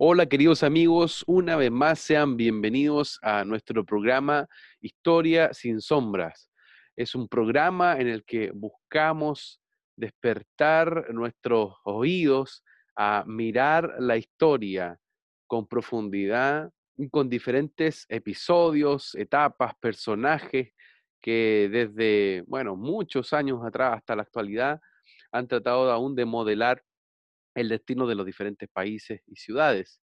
Hola queridos amigos, una vez más sean bienvenidos a nuestro programa Historia sin sombras. Es un programa en el que buscamos despertar nuestros oídos a mirar la historia con profundidad con diferentes episodios, etapas, personajes que desde, bueno, muchos años atrás hasta la actualidad han tratado aún de modelar el destino de los diferentes países y ciudades.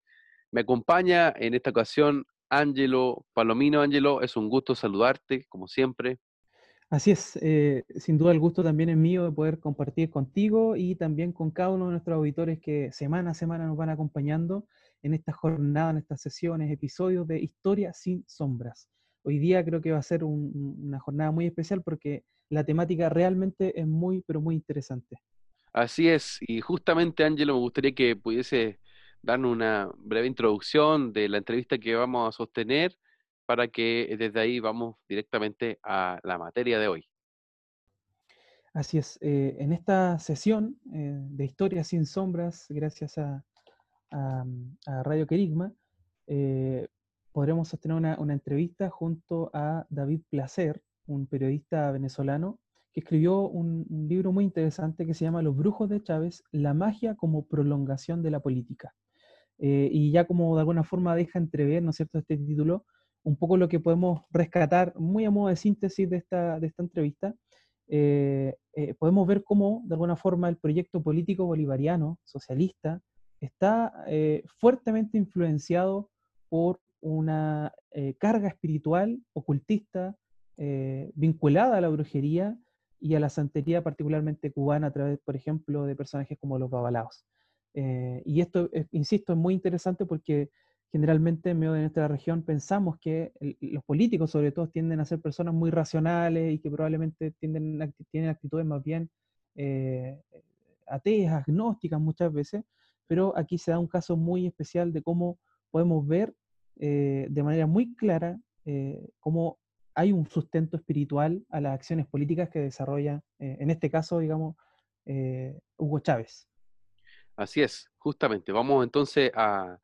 Me acompaña en esta ocasión Ángelo Palomino. Ángelo, es un gusto saludarte, como siempre. Así es, eh, sin duda el gusto también es mío de poder compartir contigo y también con cada uno de nuestros auditores que semana a semana nos van acompañando en esta jornada, en estas sesiones, episodios de Historia sin sombras. Hoy día creo que va a ser una jornada muy especial porque la temática realmente es muy, pero muy interesante. Así es, y justamente Ángelo, me gustaría que pudiese darnos una breve introducción de la entrevista que vamos a sostener para que desde ahí vamos directamente a la materia de hoy. Así es, eh, en esta sesión eh, de Historia sin Sombras, gracias a, Radio Querigma, eh, podremos sostener una, entrevista junto a David Placer, un periodista venezolano que escribió un, libro muy interesante que se llama Los Brujos de Chávez, la magia como prolongación de la política. Eh, y ya como de alguna forma deja entrever, ¿no es cierto?, este título, un poco lo que podemos rescatar, muy a modo de síntesis de esta, de esta entrevista, eh, eh, podemos ver cómo de alguna forma el proyecto político bolivariano, socialista, está fuertemente influenciado por una carga espiritual, ocultista, vinculada a la brujería y a la santería particularmente cubana a través, por ejemplo, de personajes como los babalaos. Eh, y esto, eh, insisto, es muy interesante porque generalmente en medio de nuestra región pensamos que los políticos sobre todo tienden a ser personas muy racionales y que probablemente tienden, tienen actitudes más bien eh, ateas, agnósticas muchas veces, pero aquí se da un caso muy especial de cómo podemos ver de manera muy clara cómo hay un sustento espiritual a las acciones políticas que desarrolla, eh, en este caso, digamos, eh, Hugo Chávez. Así es, justamente. Vamos entonces a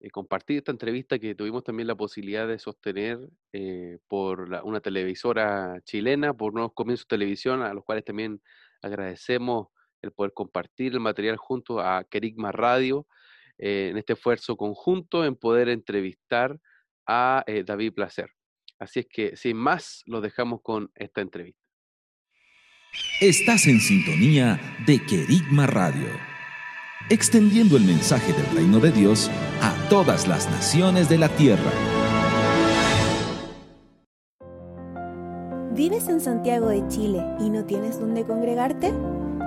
eh, compartir esta entrevista que tuvimos también la posibilidad de sostener por una televisora chilena, por Nuevos Comienzos Televisión, a los cuales también agradecemos el poder compartir el material junto a Kerigma Radio, en este esfuerzo conjunto en poder entrevistar a David Placer. Así es que, sin más, lo dejamos con esta entrevista. Estás en sintonía de Querigma Radio, extendiendo el mensaje del reino de Dios a todas las naciones de la tierra. ¿Vives en Santiago de Chile y no tienes dónde congregarte?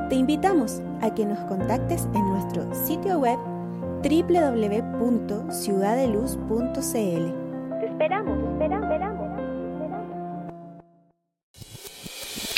Te invitamos a que nos contactes en nuestro sitio web www.ciudadeluz.cl esperamos, esperamos, esperamos.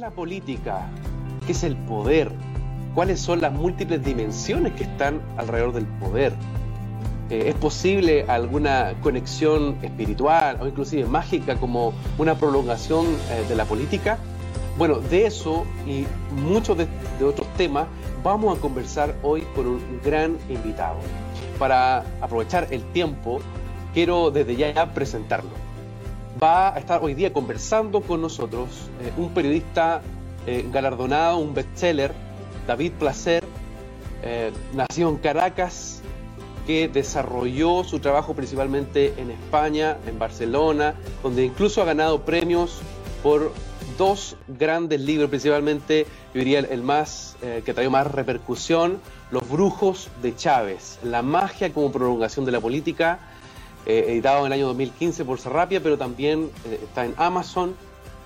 La política? ¿Qué es el poder? ¿Cuáles son las múltiples dimensiones que están alrededor del poder? Eh, ¿Es posible alguna conexión espiritual o inclusive mágica como una prolongación eh, de la política? Bueno, de eso y muchos de otros temas vamos a conversar hoy con un gran invitado para aprovechar el tiempo, quiero desde ya presentarlo. Va a estar hoy día conversando con nosotros eh, un periodista eh, galardonado, un bestseller, David Placer, eh, nacido en Caracas, que desarrolló su trabajo principalmente en España, en Barcelona, donde incluso ha ganado premios por dos grandes libros, principalmente, yo diría el, más eh, que trajo más repercusión, Los Brujos de Chávez, La magia como prolongación de la política, eh, editado en el año 2015 por Sarrapia, pero también está en Amazon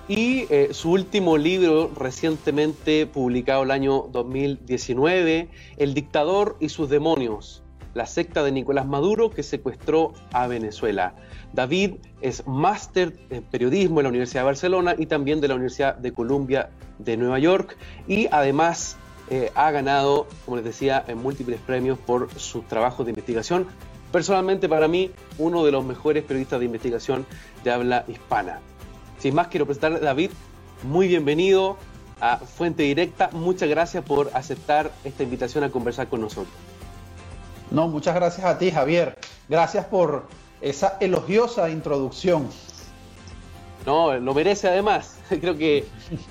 y eh, su último libro, recientemente publicado el año 2019, El dictador y sus demonios, la secta de Nicolás Maduro que secuestró a Venezuela. David es máster en periodismo en la Universidad de Barcelona y también de la Universidad de Columbia de Nueva York y además eh, ha ganado, como les decía, en múltiples premios por sus trabajos de investigación. Personalmente para mí, uno de los mejores periodistas de investigación de habla hispana. Sin más, quiero presentarle a David. Muy bienvenido a Fuente Directa. Muchas gracias por aceptar esta invitación a conversar con nosotros. No, muchas gracias a ti, Javier. Gracias por esa elogiosa introducción. No, lo merece además. Creo que,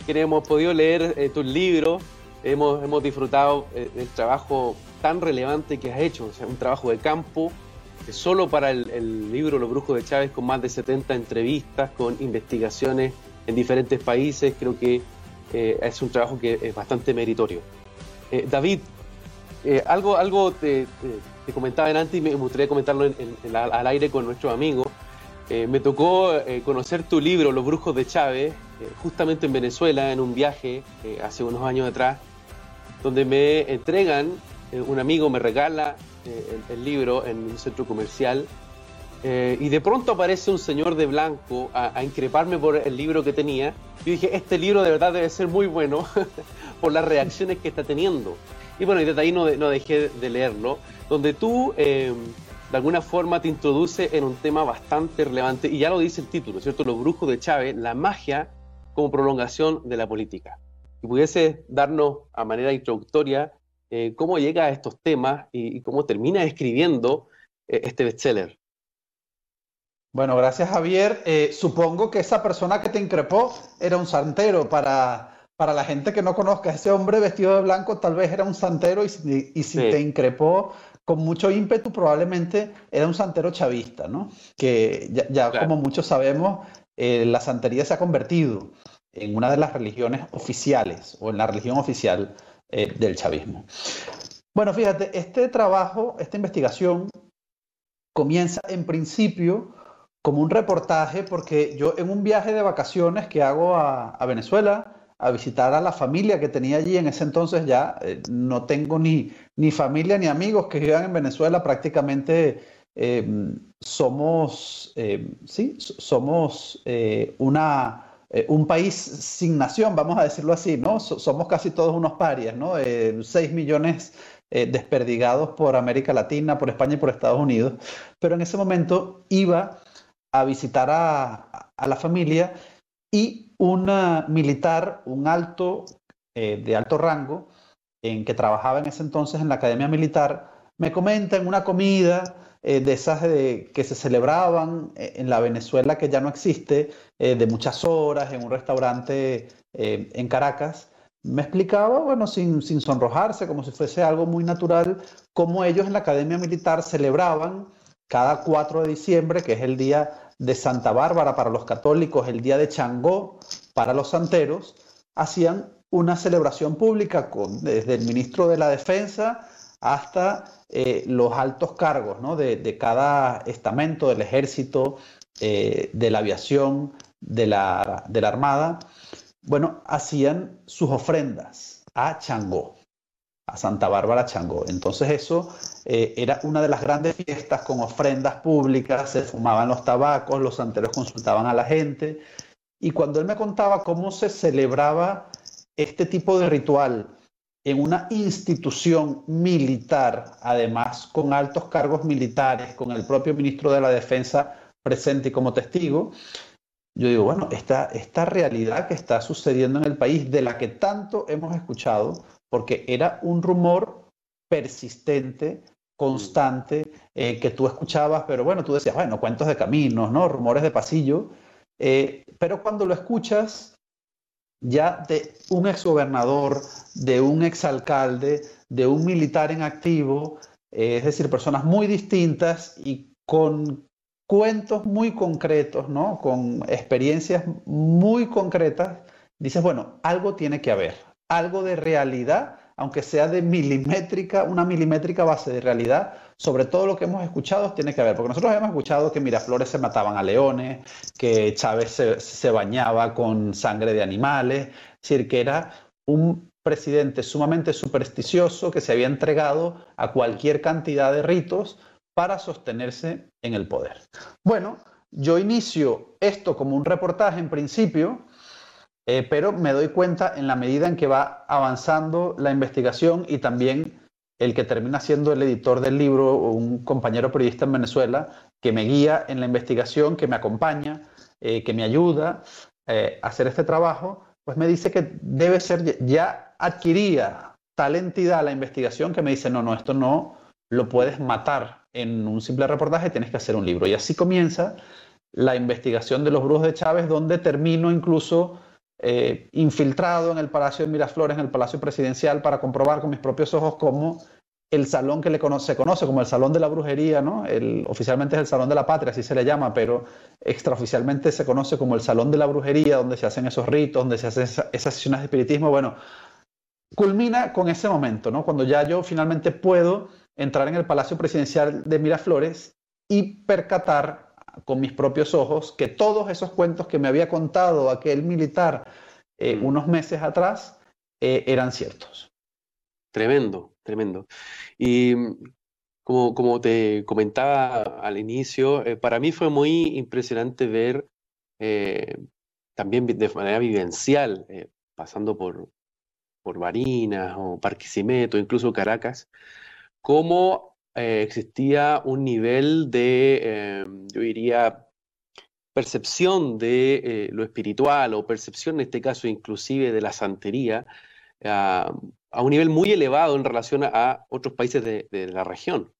hemos podido leer eh, tus libros, hemos, hemos disfrutado eh, del trabajo tan relevante que has hecho, o sea, un trabajo de campo solo para el, libro Los Brujos de Chávez, con más de 70 entrevistas, con investigaciones en diferentes países, creo que eh, es un trabajo que es bastante meritorio. Eh, David, eh, algo, algo te, comentaba antes y me gustaría comentarlo al aire con nuestros amigos. me tocó conocer tu libro, Los Brujos de Chávez, justamente en Venezuela, en un viaje hace unos años atrás, donde me entregan, un amigo me regala eh, el, libro en un centro comercial eh, y de pronto aparece un señor de blanco a, increparme por el libro que tenía. Yo dije, este libro de verdad debe ser muy bueno por las reacciones que está teniendo. Y bueno, y desde ahí no, no dejé de leerlo, donde tú em, de alguna forma te introduce en un tema bastante relevante, y ya lo dice el título, ¿cierto? Los brujos de Chávez, la magia como prolongación de la política. Y pudiese darnos a manera introductoria eh, cómo llega a estos temas y, cómo termina escribiendo eh, este bestseller. Bueno, gracias Javier. Eh, supongo que esa persona que te increpó era un santero. Para, para la gente que no conozca, ese hombre vestido de blanco tal vez era un santero y, si te increpó con mucho ímpetu probablemente era un santero chavista, ¿no? Que ya, como muchos sabemos, la santería se ha convertido en una de las religiones oficiales o en la religión oficial eh, del chavismo. Bueno, fíjate, este trabajo, esta investigación comienza en principio como un reportaje porque yo en un viaje de vacaciones que hago a, Venezuela, a visitar a la familia que tenía allí en ese entonces ya eh, no tengo ni, ni familia ni amigos que vivan en Venezuela, prácticamente eh, somos, sí, somos una eh, un país sin nación, vamos a decirlo así, ¿no? somos casi todos unos parias, ¿no? Eh, seis millones eh, desperdigados por América Latina, por España y por Estados Unidos. Pero en ese momento iba a visitar a, la familia y un militar, un alto, de alto rango, en que trabajaba en ese entonces en la Academia Militar, me comenta en una comida eh, de esas que se celebraban eh, en la Venezuela que ya no existe, eh, de muchas horas, en un restaurante en Caracas, me explicaba, bueno, sin, sin sonrojarse, como si fuese algo muy natural, cómo ellos en la Academia Militar celebraban cada 4 de diciembre, que es el día de Santa Bárbara para los católicos, el día de Changó para los santeros, hacían una celebración pública con, desde el ministro de la Defensa hasta eh, los altos cargos de, cada estamento del ejército, eh, de la aviación, de la, de la, Armada, bueno, hacían sus ofrendas a Changó, a Santa Bárbara Changó. Entonces eso eh, era una de las grandes fiestas con ofrendas públicas, se fumaban los tabacos, los santeros consultaban a la gente. Y cuando él me contaba cómo se celebraba este tipo de ritual en una institución militar, además con altos cargos militares, con el propio ministro de la Defensa presente como testigo, yo digo, bueno, esta, esta realidad que está sucediendo en el país, de la que tanto hemos escuchado, porque era un rumor persistente, constante, eh, que tú escuchabas, pero bueno, tú decías, bueno, cuentos de caminos, ¿no? Rumores de pasillo, eh, pero cuando lo escuchas, ya de un exgobernador, de un exalcalde, de un militar en activo, eh, es decir, personas muy distintas y con cuentos muy concretos, ¿no? Con experiencias muy concretas, dices, bueno, algo tiene que haber, algo de realidad, aunque sea de milimétrica, una milimétrica base de realidad, sobre todo lo que hemos escuchado tiene que haber, porque nosotros hemos escuchado que Miraflores se mataban a leones, que Chávez se, se bañaba con sangre de animales, es decir, que era un presidente sumamente supersticioso que se había entregado a cualquier cantidad de ritos para sostenerse en el poder. Bueno, yo inicio esto como un reportaje en principio, eh, pero me doy cuenta en la medida en que va avanzando la investigación y también el que termina siendo el editor del libro, un compañero periodista en Venezuela, que me guía en la investigación, que me acompaña, eh, que me ayuda eh, a hacer este trabajo, pues me dice que debe ser, ya adquiría tal entidad la investigación que me dice, no, no, esto no lo puedes matar en un simple reportaje, tienes que hacer un libro. Y así comienza la investigación de los brujos de Chávez, donde termino incluso eh, infiltrado en el Palacio de Miraflores, en el Palacio Presidencial, para comprobar con mis propios ojos cómo el salón que se conoce como el Salón de la Brujería, ¿no? Oficialmente es el Salón de la Patria, así se le llama, pero extraoficialmente se conoce como el Salón de la Brujería, donde se hacen esos ritos, donde se hacen esas sesiones de espiritismo. Bueno, culmina con ese momento, ¿no? Cuando ya yo finalmente puedo entrar en el Palacio Presidencial de Miraflores y percatar con mis propios ojos que todos esos cuentos que me había contado aquel militar eh, mm. unos meses atrás eh, eran ciertos. Tremendo, tremendo. Y mm, como, como te comentaba al inicio, eh, para mí fue muy impresionante ver también de manera vivencial, pasando por, por Barinas o incluso Caracas, cómo eh, existía un nivel de, eh, yo diría, percepción de eh, lo espiritual o percepción, en este caso inclusive de la santería, a un nivel muy elevado en relación a, otros países de, la región.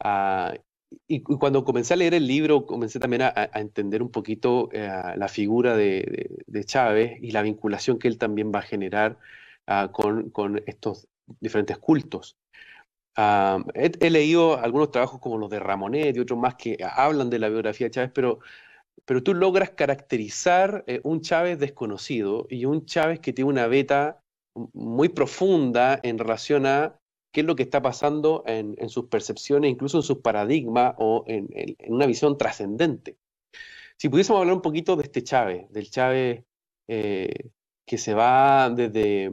Ah, y, cuando comencé a leer el libro, comencé también a, entender un poquito la figura de, Chávez y la vinculación que él también va a generar ah, con, con, estos diferentes cultos he, leído algunos trabajos como los de Ramonet y otros más que hablan de la biografía de Chávez, pero, pero tú logras caracterizar eh, un Chávez desconocido y un Chávez que tiene una beta muy profunda en relación a qué es lo que está pasando en, sus percepciones, incluso en sus paradigmas o en, una visión trascendente. Si pudiésemos hablar un poquito de este Chávez, del Chávez eh, que se va desde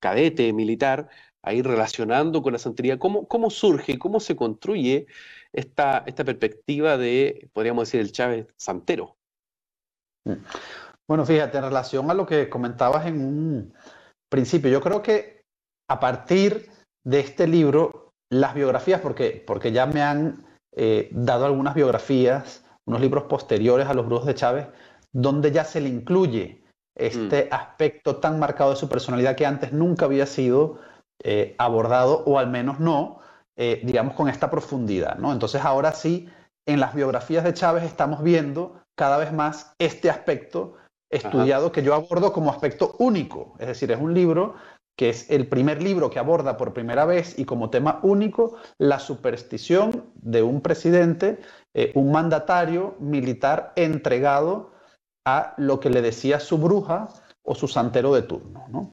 cadete militar ahí relacionando con la santería, ¿cómo, cómo surge, cómo se construye esta, esta perspectiva de, podríamos decir, el Chávez santero? Bueno, fíjate, en relación a lo que comentabas en un principio, yo creo que a partir de este libro, las biografías, porque, porque ya me han eh, dado algunas biografías, unos libros posteriores a los brujos de Chávez, donde ya se le incluye este mm. aspecto tan marcado de su personalidad que antes nunca había sido eh, abordado, o al menos no, eh, digamos, con esta profundidad. ¿no? Entonces ahora sí, en las biografías de Chávez estamos viendo cada vez más este aspecto estudiado que yo abordo como aspecto único. Es decir, es un libro que es el primer libro que aborda por primera vez y como tema único la superstición de un presidente, eh, un mandatario militar entregado a lo que le decía su bruja o su santero de turno. ¿no?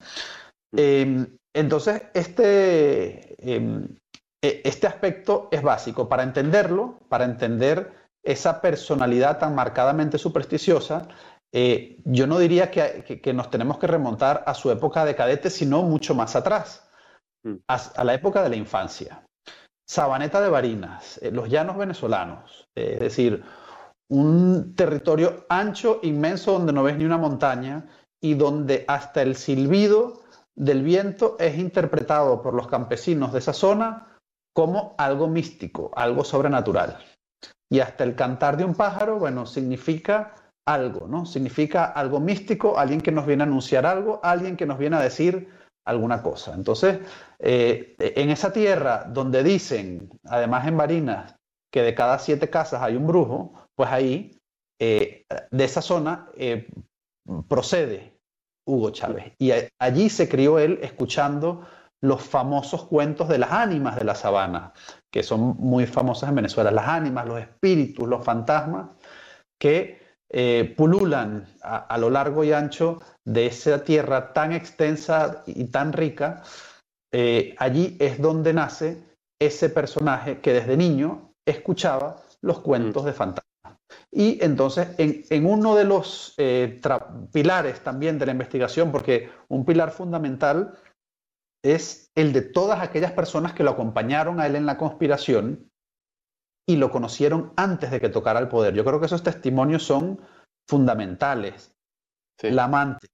Mm. Entonces, este, em, e, este aspecto es básico para entenderlo, para entender esa personalidad tan marcadamente supersticiosa. Eh, yo no diría que, nos tenemos que remontar a su época de cadete, sino mucho más atrás, mm. a, la época de la infancia. Sabaneta de Barinas, eh, los llanos venezolanos, eh, es decir, un territorio ancho, inmenso, donde no ves ni una montaña y donde hasta el silbido del viento es interpretado por los campesinos de esa zona como algo místico, algo sobrenatural. Y hasta el cantar de un pájaro, bueno, significa algo, ¿no? Significa algo místico, alguien que nos viene a anunciar algo, alguien que nos viene a decir alguna cosa. Entonces, eh, en esa tierra donde dicen, además en Barinas, que de cada siete casas hay un brujo, pues ahí, eh, de esa zona, eh, procede Hugo Chávez. Y allí se crió él escuchando los famosos cuentos de las ánimas de la sabana, que son muy famosas en Venezuela, las ánimas, los espíritus, los fantasmas, que eh, pululan a, lo largo y ancho de esa tierra tan extensa y tan rica. Eh, allí es donde nace ese personaje que desde niño escuchaba los cuentos mm. de fantasmas. Y entonces, en, uno de los eh, pilares también de la investigación, porque un pilar fundamental es el de todas aquellas personas que lo acompañaron a él en la conspiración y lo conocieron antes de que tocara el poder. Yo creo que esos testimonios son fundamentales. La amante,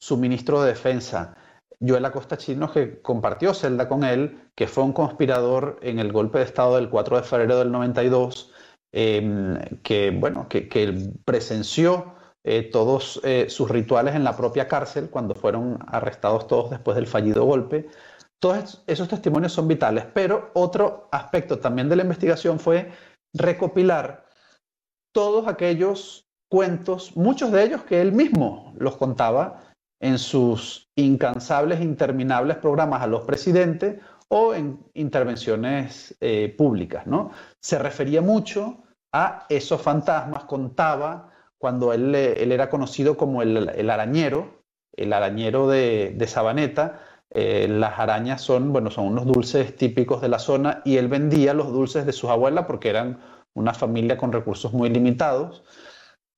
su ministro de defensa, Joel Acosta Chino, que compartió celda con él, que fue un conspirador en el golpe de Estado del 4 de febrero del 92, em, que, bueno, que, presenció eh, todos eh, sus rituales en la propia cárcel cuando fueron arrestados todos después del fallido golpe. Todos esos testimonios son vitales, pero otro aspecto también de la investigación fue recopilar todos aquellos cuentos, muchos de ellos que él mismo los contaba en sus incansables, interminables programas a los presidentes o en intervenciones eh, públicas. ¿no? Se refería mucho a esos fantasmas, contaba cuando él, él era conocido como el, arañero, el arañero de, Sabaneta. Eh, las arañas son, bueno, son unos dulces típicos de la zona y él vendía los dulces de sus abuelas porque eran una familia con recursos muy limitados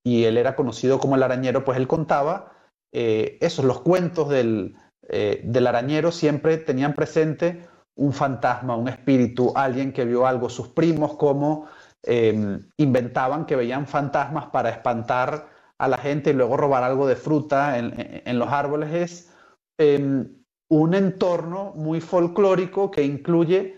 y él era conocido como el arañero, pues él contaba eh, esos, los cuentos del, eh, del arañero siempre tenían presente un fantasma, un espíritu, alguien que vio algo, sus primos como Em, inventaban que veían fantasmas para espantar a la gente y luego robar algo de fruta en, los árboles. Es em, un entorno muy folclórico que incluye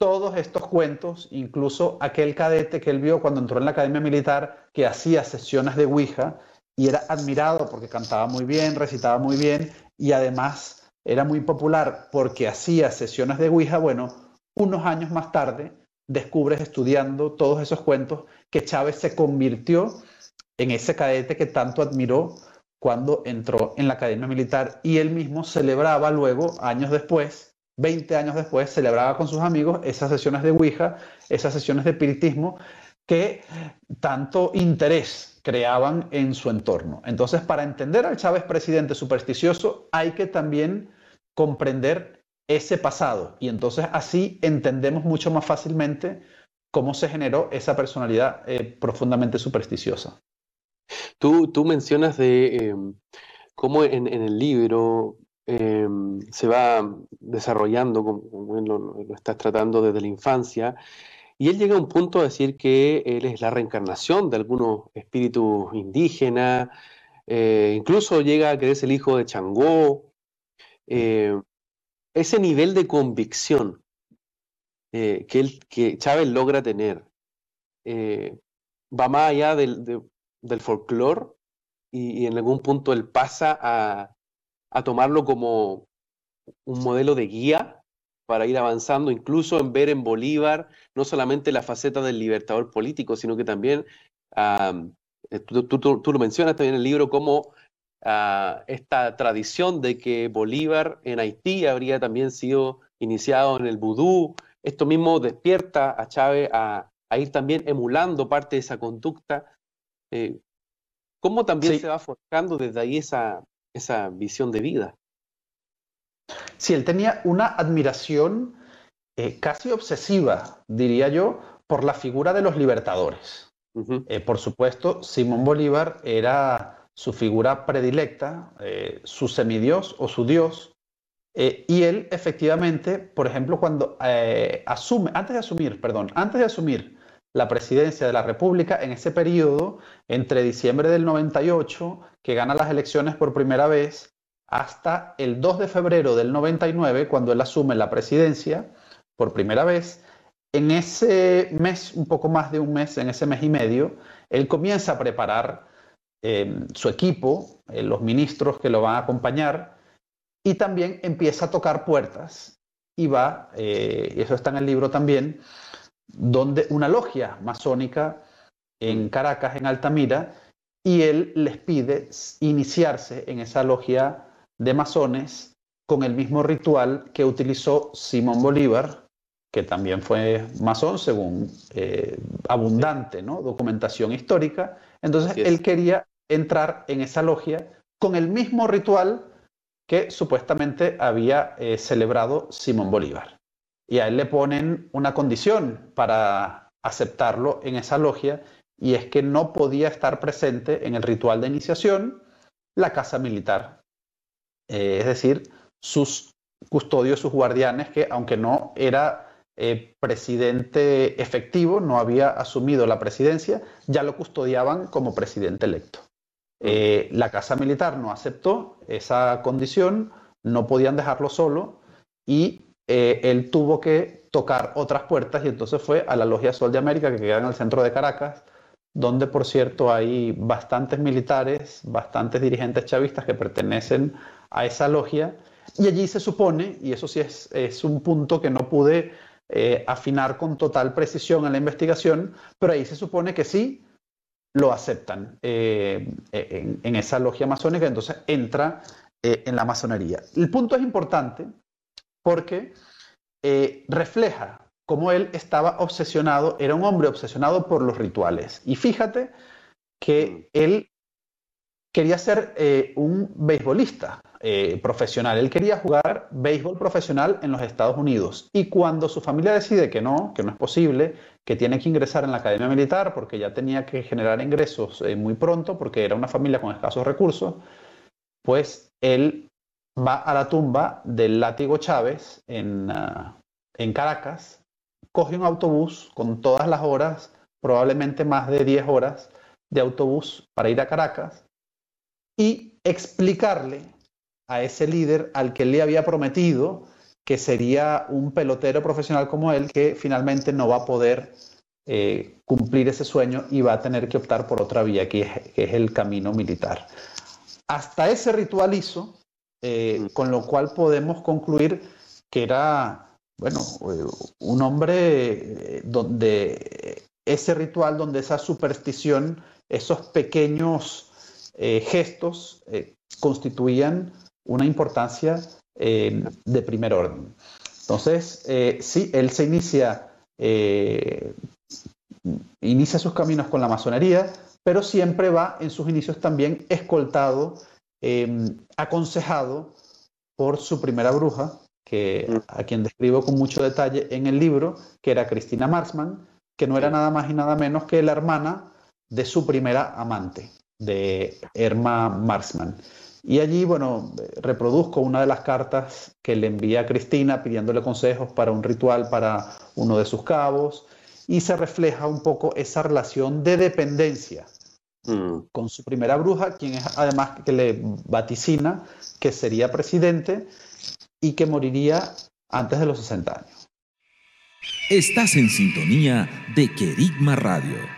todos estos cuentos, incluso aquel cadete que él vio cuando entró en la academia militar que hacía sesiones de Ouija y era admirado porque cantaba muy bien, recitaba muy bien y además era muy popular porque hacía sesiones de Ouija. Bueno, unos años más tarde descubres estudiando todos esos cuentos que Chávez se convirtió en ese cadete que tanto admiró cuando entró en la Academia Militar y él mismo celebraba luego, años después, 20 años después, celebraba con sus amigos esas sesiones de Ouija, esas sesiones de espiritismo que tanto interés creaban en su entorno. Entonces, para entender al Chávez presidente supersticioso, hay que también comprender ese pasado y entonces así entendemos mucho más fácilmente cómo se generó esa personalidad eh, profundamente supersticiosa. Tú, tú mencionas de em, cómo en, el libro em, se va desarrollando, como, lo, estás tratando desde la infancia, y él llega a un punto a decir que él es la reencarnación de algunos espíritus indígenas, eh, incluso llega a que es el hijo de Changó. Ese nivel de convicción eh, que, Chávez logra tener eh, va más allá del, del folclore y, en algún punto él pasa a, tomarlo como un modelo de guía para ir avanzando, incluso en ver en Bolívar no solamente la faceta del libertador político, sino que también, eh, tú, lo mencionas también en el libro, como esta tradición de que Bolívar en Haití habría también sido iniciado en el vudú. Esto mismo despierta a Chávez a, ir también emulando parte de esa conducta. Eh, ¿Cómo también se va forjando desde ahí esa, esa visión de vida? Sí, él tenía una admiración eh, casi obsesiva, diría yo, por la figura de los libertadores. Eh, por supuesto, Simón Bolívar era su figura predilecta, eh, su semidios o su dios. Eh, y él efectivamente, por ejemplo, cuando eh, asume, antes de asumir, perdón, antes de asumir la presidencia de la República, en ese periodo, entre diciembre del 98, que gana las elecciones por primera vez, hasta el 2 de febrero del 99, cuando él asume la presidencia por primera vez, en ese mes, un poco más de un mes, en ese mes y medio, él comienza a preparar Em, su equipo, eh, los ministros que lo van a acompañar, y también empieza a tocar puertas y va, eh, y eso está en el libro también, donde una logia masónica en Caracas, en Altamira, y él les pide iniciarse en esa logia de masones con el mismo ritual que utilizó Simón Bolívar, que también fue masón según eh, abundante ¿no? documentación histórica. Entonces él quería entrar en esa logia con el mismo ritual que supuestamente había eh, celebrado Simón Bolívar. Y a él le ponen una condición para aceptarlo en esa logia y es que no podía estar presente en el ritual de iniciación la casa militar. Eh, es decir, sus custodios, sus guardianes, que aunque no era eh, presidente efectivo, no había asumido la presidencia, ya lo custodiaban como presidente electo. Eh, la Casa Militar no aceptó esa condición, no podían dejarlo solo y eh, él tuvo que tocar otras puertas y entonces fue a la Logia Sol de América que queda en el centro de Caracas, donde por cierto hay bastantes militares, bastantes dirigentes chavistas que pertenecen a esa logia y allí se supone, y eso sí es, es un punto que no pude eh, afinar con total precisión en la investigación, pero ahí se supone que sí lo aceptan eh, en, esa logia masónica, entonces entra eh, en la masonería. El punto es importante porque refleja cómo él estaba obsesionado, era un hombre obsesionado por los rituales. Y fíjate que él quería ser un beisbolista. Eh, profesional. Él quería jugar béisbol profesional en los Estados Unidos. Y cuando su familia decide que no, que no es posible, que tiene que ingresar en la academia militar porque ya tenía que generar ingresos eh, muy pronto, porque era una familia con escasos recursos, pues él va a la tumba del látigo Chávez en, ah, en Caracas, coge un autobús con todas las horas, probablemente más de 10 horas de autobús para ir a Caracas y explicarle a ese líder al que le había prometido que sería un pelotero profesional como él, que finalmente no va a poder eh, cumplir ese sueño y va a tener que optar por otra vía, que es, el camino militar. Hasta ese ritual hizo, eh, mm. con lo cual podemos concluir que era, bueno, eh, un hombre donde ese ritual, donde esa superstición, esos pequeños gestos constituían una importancia eh, de primer orden. Entonces, eh, sí, él se inicia, eh, inicia sus caminos con la masonería, pero siempre va en sus inicios también escoltado, aconsejado por su primera bruja, que, a quien describo con mucho detalle en el libro, que era Cristina Marsman, que no era nada más y nada menos que la hermana de su primera amante, de Erma Marsman. Y allí, bueno, reproduzco una de las cartas que le envía a Cristina pidiéndole consejos para un ritual para uno de sus cabos y se refleja un poco esa relación de dependencia mm. con su primera bruja, quien es además que le vaticina que sería presidente y que moriría antes de los 60 años. Estás en sintonía de Querigma Radio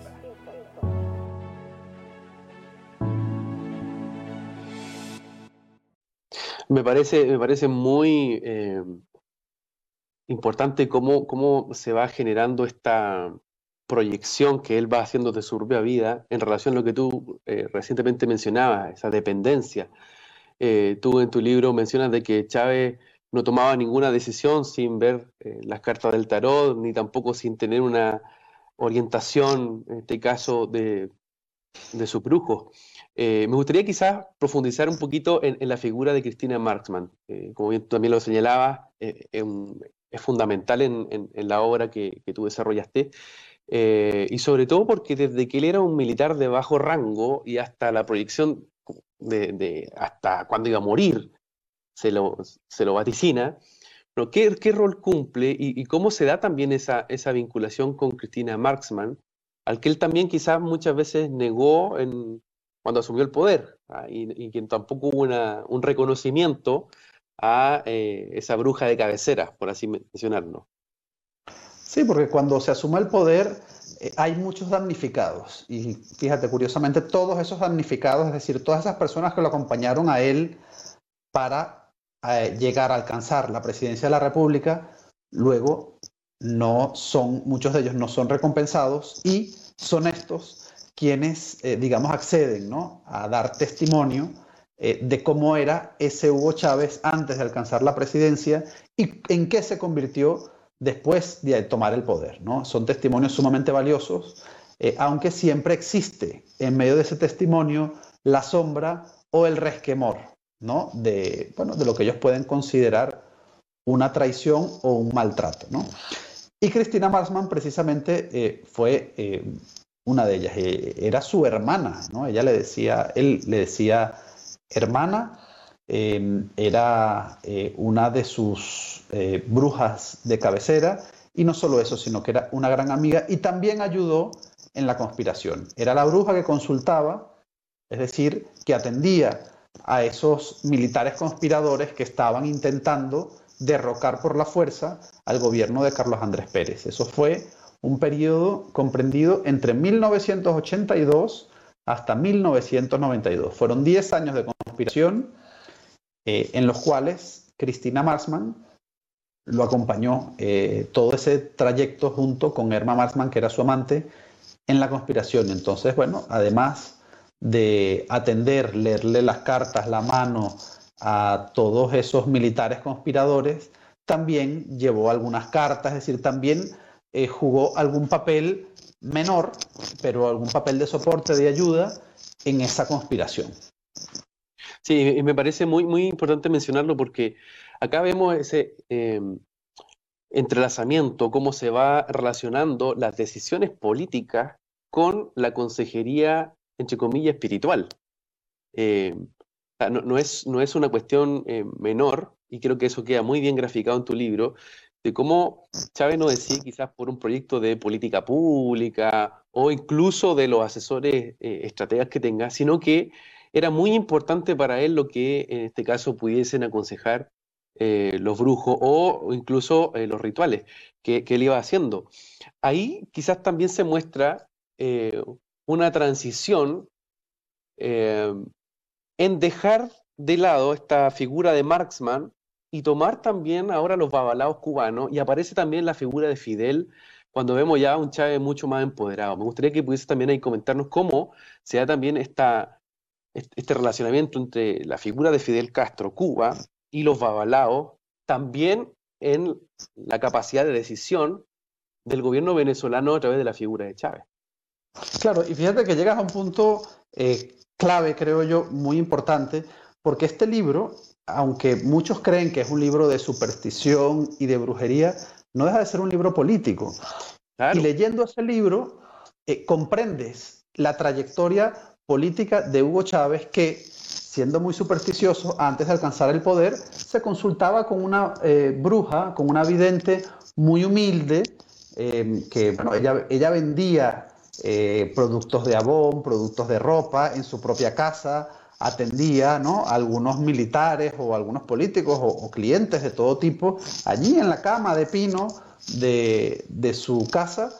Me parece, me parece muy eh, importante cómo, cómo se va generando esta proyección que él va haciendo de su propia vida en relación a lo que tú eh, recientemente mencionabas, esa dependencia. Eh, tú en tu libro mencionas de que Chávez no tomaba ninguna decisión sin ver las cartas del tarot, ni tampoco sin tener una orientación, en este caso, de, de su brujo. Eh, me gustaría quizás profundizar un poquito en, la figura de Cristina Marxman. Eh, como bien, también lo señalaba, eh, es fundamental en, la obra que, tú desarrollaste. Eh, y sobre todo porque desde que él era un militar de bajo rango y hasta la proyección de, hasta cuando iba a morir, se lo, se lo vaticina. Pero ¿qué, ¿qué, rol cumple y, cómo se da también esa, esa vinculación con Cristina Marxman, al que él también quizás muchas veces negó en, cuando asumió el poder ¿ah? y, quien tampoco hubo una, un reconocimiento a eh, esa bruja de cabecera, por así mencionarlo. Sí, porque cuando se asume el poder eh, hay muchos damnificados. Y fíjate, curiosamente, todos esos damnificados, es decir, todas esas personas que lo acompañaron a él para eh, llegar a alcanzar la presidencia de la República, luego no son, muchos de ellos no son recompensados y son estos quienes, digamos, acceden ¿no? a dar testimonio eh, de cómo era ese Hugo Chávez antes de alcanzar la presidencia y en qué se convirtió después de tomar el poder. ¿no? Son testimonios sumamente valiosos, eh, aunque siempre existe en medio de ese testimonio la sombra o el resquemor ¿no? de, bueno, de lo que ellos pueden considerar una traición o un maltrato. ¿no? Y Cristina Marsman precisamente eh, fue una de ellas, era su hermana, ¿no? ella le decía, él le decía hermana, em, era eh, una de sus eh, brujas de cabecera, y no solo eso, sino que era una gran amiga y también ayudó en la conspiración. Era la bruja que consultaba, es decir, que atendía a esos militares conspiradores que estaban intentando derrocar por la fuerza al gobierno de Carlos Andrés Pérez. Eso fue un periodo comprendido entre 1982 hasta 1992. Fueron 10 años de conspiración eh, en los cuales Cristina Marsman lo acompañó eh, todo ese trayecto junto con Erma Marsman, que era su amante, en la conspiración. Entonces, bueno, además de atender, leerle las cartas, la mano a todos esos militares conspiradores, también llevó algunas cartas, es decir, también eh, jugó algún papel menor, pero algún papel de soporte, de ayuda en esa conspiración. Sí, y me parece muy, muy importante mencionarlo porque acá vemos ese em, entrelazamiento, cómo se va relacionando las decisiones políticas con la consejería, entre comillas, espiritual. Em, no, es, no es una cuestión eh, menor, y creo que eso queda muy bien graficado en tu libro, de cómo Chávez no decía quizás por un proyecto de política pública o incluso de los asesores eh, estrategas que tenga, sino que era muy importante para él lo que en este caso pudiesen aconsejar eh, los brujos o incluso eh, los rituales que, él iba haciendo. Ahí quizás también se muestra una transición en dejar de lado esta figura de Marxman y tomar también ahora los babalaos cubanos y aparece también la figura de Fidel cuando vemos ya a un Chávez mucho más empoderado. Me gustaría que pudiese también ahí comentarnos cómo se da también esta, este relacionamiento entre la figura de Fidel Castro, Cuba, y los babalaos, también en la capacidad de decisión del gobierno venezolano a través de la figura de Chávez. Claro, y fíjate que llegas a un punto eh, clave, creo yo, muy importante, porque este libro aunque muchos creen que es un libro de superstición y de brujería, no deja de ser un libro político. Y leyendo ese libro, eh, comprendes la trayectoria política de Hugo Chávez que, siendo muy supersticioso, antes de alcanzar el poder, se consultaba con una eh, bruja, con una vidente muy humilde, eh, que bueno, ella, ella vendía productos de abón, productos de ropa en su propia casa, atendía ¿no? a algunos militares o algunos políticos o, clientes de todo tipo allí en la cama de pino de, su casa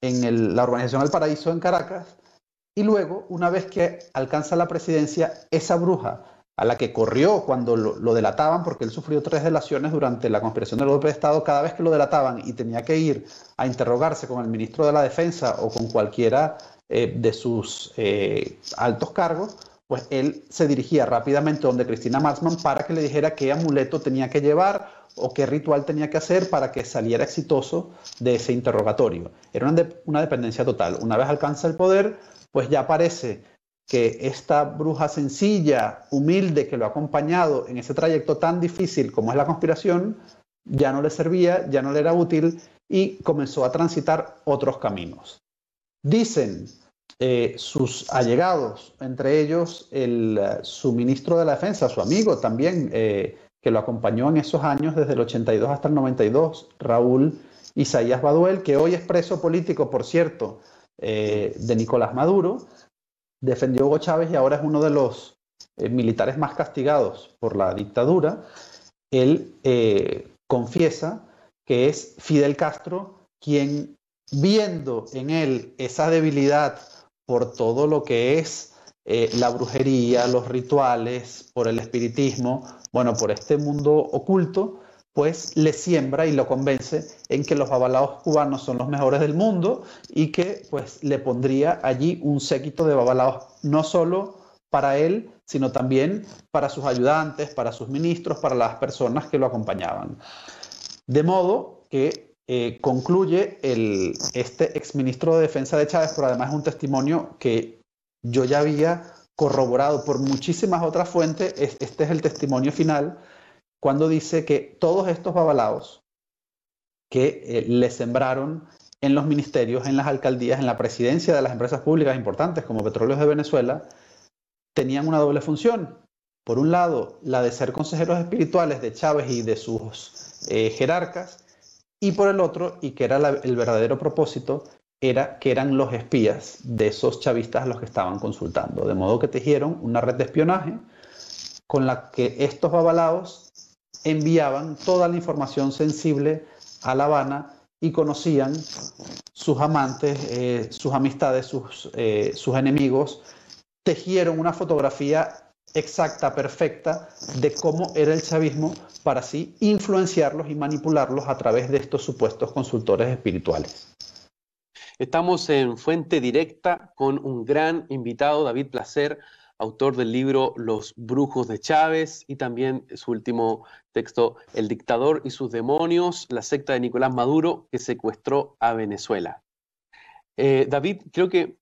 en la organización El Paraíso en Caracas. Y luego, una vez que alcanza la presidencia, esa bruja a la que corrió cuando lo, delataban, porque él sufrió tres delaciones durante la conspiración del golpe de Estado, cada vez que lo delataban y tenía que ir a interrogarse con el ministro de la Defensa o con cualquiera eh, de sus eh, altos cargos, pues él se dirigía rápidamente donde Cristina Marsman para que le dijera qué amuleto tenía que llevar o qué ritual tenía que hacer para que saliera exitoso de ese interrogatorio. Era una, dependencia total. Una vez alcanza el poder, pues ya parece que esta bruja sencilla, humilde, que lo ha acompañado en ese trayecto tan difícil como es la conspiración, ya no le servía, ya no le era útil y comenzó a transitar otros caminos. Dicen eh, sus allegados, entre ellos el, eh, su ministro de la Defensa, su amigo también, eh, que lo acompañó en esos años desde el 82 hasta el 92, Raúl Isaías Baduel, que hoy es preso político, por cierto, de Nicolás Maduro, defendió a Hugo Chávez y ahora es uno de los militares más castigados por la dictadura. Él confiesa que es Fidel Castro quien, viendo en él esa debilidad por todo lo que es eh, la brujería, los rituales, por el espiritismo, bueno, por este mundo oculto, pues le siembra y lo convence en que los babalaos cubanos son los mejores del mundo y que pues le pondría allí un séquito de babalaos no solo para él, sino también para sus ayudantes, para sus ministros, para las personas que lo acompañaban. De modo que eh, concluye el, este exministro de Defensa de Chávez, pero además es un testimonio que yo ya había corroborado por muchísimas otras fuentes, este es el testimonio final, cuando dice que todos estos babalaos que eh, le sembraron en los ministerios, en las alcaldías, en la presidencia de las empresas públicas importantes como Petróleos de Venezuela, tenían una doble función. Por un lado, la de ser consejeros espirituales de Chávez y de sus eh, jerarcas, y por el otro, y que era el verdadero propósito, era que eran los espías de esos chavistas a los que estaban consultando. De modo que tejieron una red de espionaje con la que estos babalaos enviaban toda la información sensible a La Habana y conocían sus amantes, eh, sus amistades, sus, eh, sus enemigos, tejieron una fotografía exacta, perfecta, de cómo era el chavismo para así influenciarlos y manipularlos a través de estos supuestos consultores espirituales. Estamos en Fuente Directa con un gran invitado, David Placer, autor del libro Los Brujos de Chávez y también su último texto, El dictador y sus demonios, la secta de Nicolás Maduro que secuestró a Venezuela. Eh, David, creo que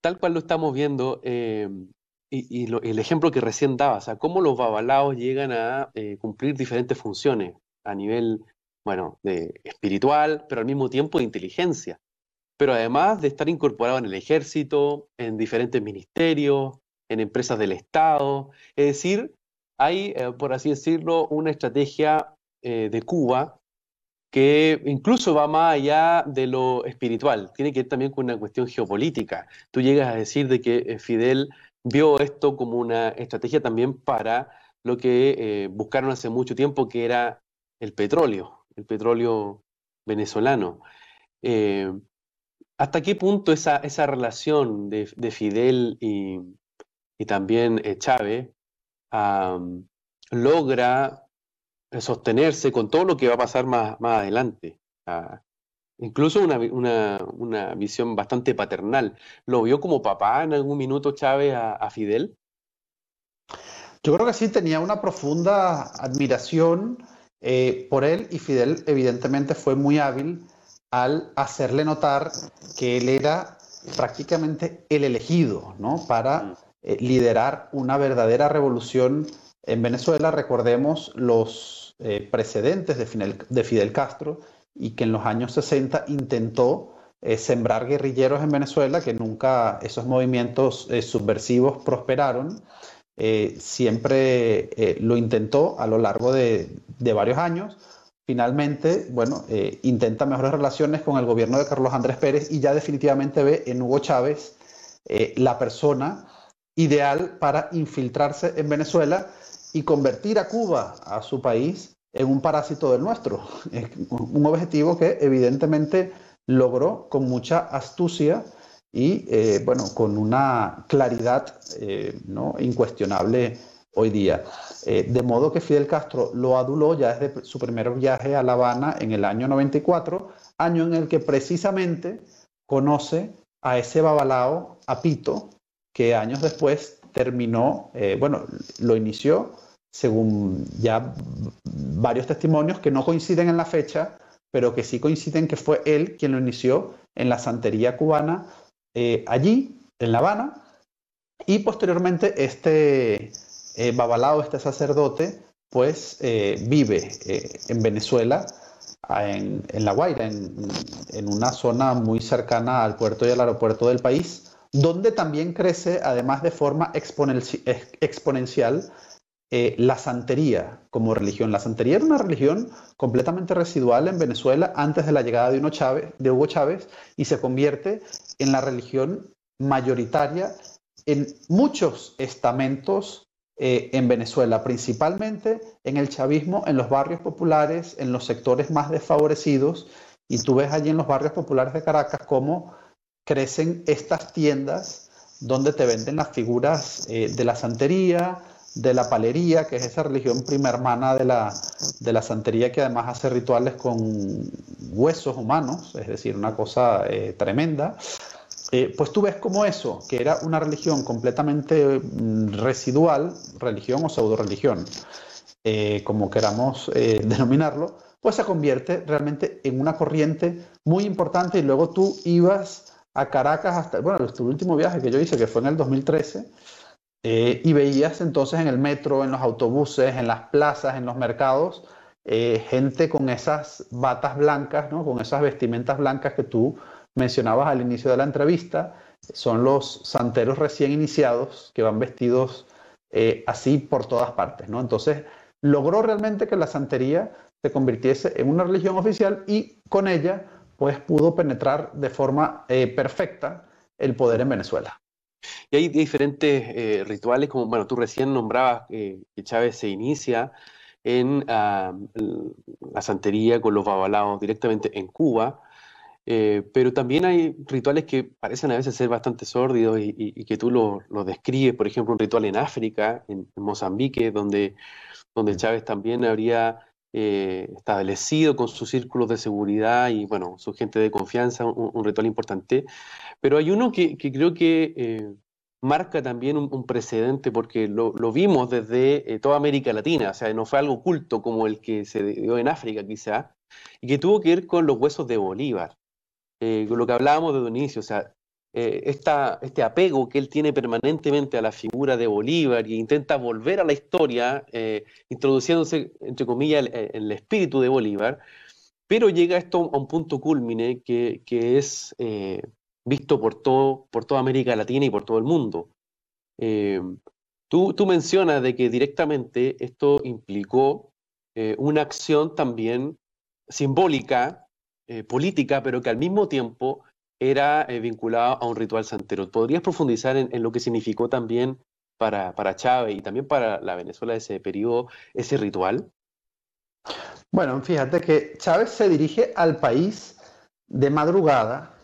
tal cual lo estamos viendo, eh, y, el ejemplo que recién daba, o sea, cómo los babalaos llegan a eh, cumplir diferentes funciones a nivel, bueno, de espiritual, pero al mismo tiempo de inteligencia. Pero además de estar incorporado en el ejército, en diferentes ministerios, en empresas del Estado. Es decir, hay, eh, por así decirlo, una estrategia eh, de Cuba que incluso va más allá de lo espiritual, tiene que ver también con una cuestión geopolítica. Tú llegas a decir de que Fidel vio esto como una estrategia también para lo que eh, buscaron hace mucho tiempo, que era el petróleo, el petróleo venezolano. Eh, ¿Hasta qué punto esa, esa relación de, Fidel y, también eh, Chávez logra sostenerse con todo lo que va a pasar más, más adelante? Ah, Incluso una, una, visión bastante paternal. ¿Lo vio como papá en algún minuto Chávez a, Fidel? Yo creo que sí, tenía una profunda admiración eh, por él y Fidel evidentemente fue muy hábil al hacerle notar que él era prácticamente el elegido ¿no? para mm. eh, liderar una verdadera revolución en Venezuela. Recordemos los eh, precedentes de de Fidel Castro y que en los años 60 intentó eh, sembrar guerrilleros en Venezuela, que nunca esos movimientos eh, subversivos prosperaron. Eh, siempre lo intentó a lo largo de, de varios años. Finalmente, bueno, intenta mejores relaciones con el gobierno de Carlos Andrés Pérez y ya definitivamente ve en Hugo Chávez la persona ideal para infiltrarse en Venezuela y convertir a Cuba, a su país, en un parásito del nuestro. Es un objetivo que evidentemente logró con mucha astucia y eh, bueno, con una claridad eh, ¿no? incuestionable hoy día. Eh, de modo que Fidel Castro lo aduló ya desde su primer viaje a La Habana en el año 94, año en el que precisamente conoce a ese babalao, a Pito, que años después terminó, bueno, lo inició según ya varios testimonios que no coinciden en la fecha, pero que sí coinciden que fue él quien lo inició en la santería cubana eh, allí, en La Habana, y posteriormente este eh, babalao, este sacerdote, pues eh, vive eh, en Venezuela, en, La Guaira, en, una zona muy cercana al puerto y al aeropuerto del país, donde también crece, además de forma exponencial, eh, la santería como religión. La santería era una religión completamente residual en Venezuela antes de la llegada de, Hugo Chávez y se convierte en la religión mayoritaria en muchos estamentos eh, en Venezuela, principalmente en el chavismo, en los barrios populares, en los sectores más desfavorecidos. Y tú ves allí en los barrios populares de Caracas cómo crecen estas tiendas donde te venden las figuras eh, de la santería, de la palería, que es esa religión prima hermana de la, de la santería que además hace rituales con huesos humanos, es decir, una cosa eh, tremenda. Eh, pues tú ves como eso, que era una religión completamente mm, residual, religión o pseudo religión, eh, como queramos denominarlo, pues se convierte realmente en una corriente muy importante y luego tú ibas a Caracas hasta, bueno, tu último viaje que yo hice, que fue en el 2013, y veías entonces en el metro, en los autobuses, en las plazas, en los mercados, gente con esas batas blancas, ¿no? con esas vestimentas blancas que tú mencionabas al inicio de la entrevista, son los santeros recién iniciados que van vestidos eh, así por todas partes, ¿no? Entonces, logró realmente que la santería se convirtiese en una religión oficial y con ella, pues, pudo penetrar de forma eh, perfecta el poder en Venezuela. Y hay diferentes eh, rituales, como, bueno, tú recién nombrabas que Chávez se inicia en ah, la santería con los babalaos directamente en Cuba, eh, pero también hay rituales que parecen a veces ser bastante sórdidos y, que tú lo, describes, por ejemplo, un ritual en África, en, Mozambique, donde, donde Chávez también habría eh, establecido con sus círculos de seguridad y, bueno, su gente de confianza, un, ritual importante. Pero hay uno que, creo que eh, marca también un, precedente porque lo, vimos desde toda América Latina, o sea, no fue algo oculto como el que se dio en África quizá, y que tuvo que ver con los huesos de Bolívar. Eh, lo que hablábamos de inicio, o sea, eh, este apego que él tiene permanentemente a la figura de Bolívar y intenta volver a la historia, eh, introduciéndose, entre comillas, en el, espíritu de Bolívar, pero llega esto a un punto culmine que, es visto por, todo, por toda América Latina y por todo el mundo. Tú, tú, mencionas de que directamente esto implicó una acción también simbólica eh, política, pero que al mismo tiempo era eh, vinculada a un ritual santero. ¿Podrías profundizar en, lo que significó también para, para, Chávez y también para la Venezuela de ese periodo ese ritual? Bueno, fíjate que Chávez se dirige al país de madrugada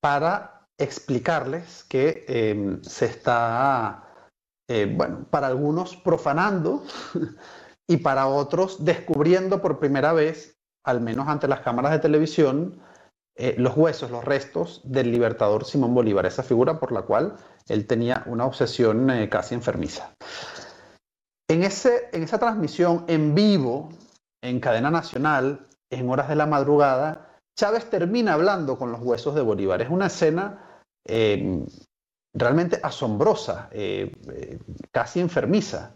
para explicarles que em, se está, eh, bueno, para algunos profanando y para otros descubriendo por primera vez al menos ante las cámaras de televisión, eh, los huesos, los restos del libertador Simón Bolívar, esa figura por la cual él tenía una obsesión eh, casi enfermiza. En, ese, en esa transmisión en vivo, en cadena nacional, en horas de la madrugada, Chávez termina hablando con los huesos de Bolívar. Es una escena eh, realmente asombrosa, casi enfermiza,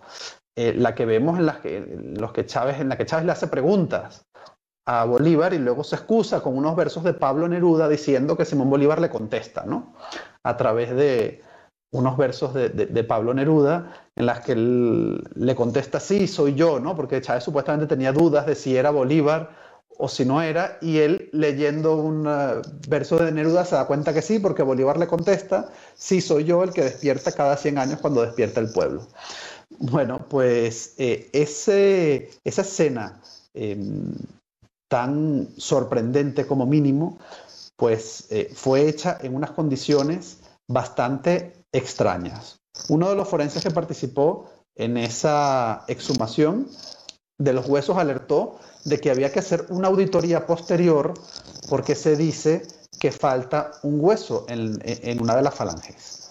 la que vemos en, las que, los que Chávez, en la que Chávez le hace preguntas a Bolívar y luego se excusa con unos versos de Pablo Neruda diciendo que Simón Bolívar le contesta, ¿no? A través de unos versos de, Pablo Neruda en las que él le contesta, sí, soy yo, ¿no? Porque Chávez supuestamente tenía dudas de si era Bolívar o si no era, y él leyendo un uh, verso de Neruda se da cuenta que sí, porque Bolívar le contesta, sí, soy yo el que despierta cada 100 años cuando despierta el pueblo. Bueno, pues eh, esa escena em, tan sorprendente como mínimo, pues eh, fue hecha en unas condiciones bastante extrañas. Uno de los forenses que participó en esa exhumación de los huesos alertó de que había que hacer una auditoría posterior porque se dice que falta un hueso en, una de las falanges.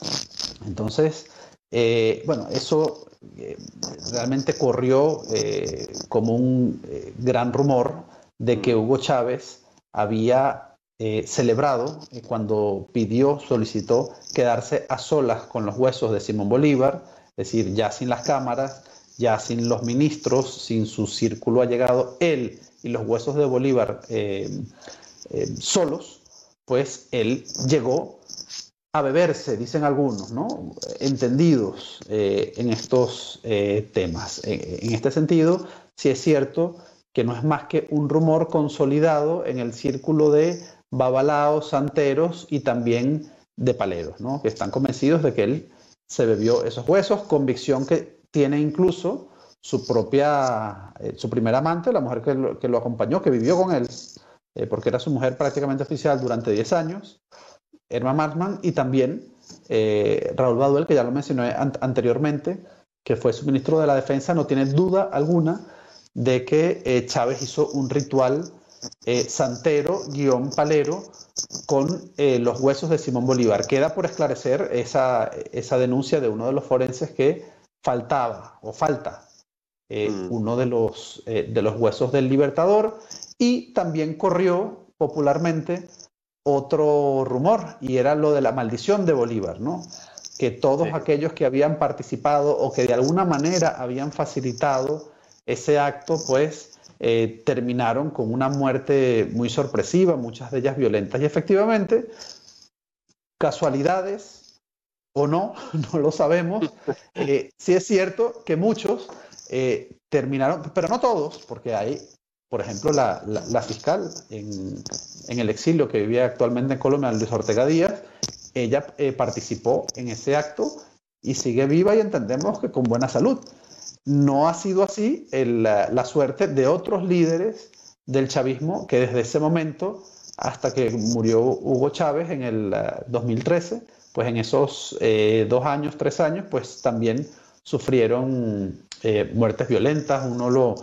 Entonces, eh, bueno, eso eh, realmente corrió como un gran rumor de que Hugo Chávez había eh, celebrado eh, cuando pidió, solicitó quedarse a solas con los huesos de Simón Bolívar, es decir, ya sin las cámaras, ya sin los ministros, sin su círculo allegado, él y los huesos de Bolívar eh, eh, solos, pues él llegó a beberse, dicen algunos, ¿no? entendidos eh, en estos temas. En, este sentido, sí es cierto que no es más que un rumor consolidado en el círculo de babalaos, santeros y también de paleros, ¿no? que están convencidos de que él se bebió esos huesos, convicción que tiene incluso su propia, eh, su primera amante, la mujer que lo, acompañó, que vivió con él, eh, porque era su mujer prácticamente oficial durante 10 años, Irma Martman, y también eh, Raúl Baduel, que ya lo mencioné anteriormente, que fue su ministro de la Defensa, no tiene duda alguna de que Chávez hizo un ritual santero, guion palero, con los huesos de Simón Bolívar. Queda por esclarecer esa, esa denuncia de uno de los forenses que faltaba o falta eh, mm. uno de los, eh, de los huesos del libertador y también corrió popularmente otro rumor y era lo de la maldición de Bolívar, ¿no? Que todos aquellos que habían participado o que de alguna manera habían facilitado ese acto, pues eh, terminaron con una muerte muy sorpresiva, muchas de ellas violentas. Y efectivamente, casualidades o no, no lo sabemos, sí es cierto que muchos eh, terminaron, pero no todos, porque hay, por ejemplo, la, fiscal en, el exilio que vivía actualmente en Colombia, Luis Ortega Díaz, ella eh, participó en ese acto y sigue viva y entendemos que con buena salud. No ha sido así la, suerte de otros líderes del chavismo que desde ese momento hasta que murió Hugo Chávez en el 2013, eh, pues en esos dos años, tres años, pues también sufrieron eh, muertes violentas, uno lo,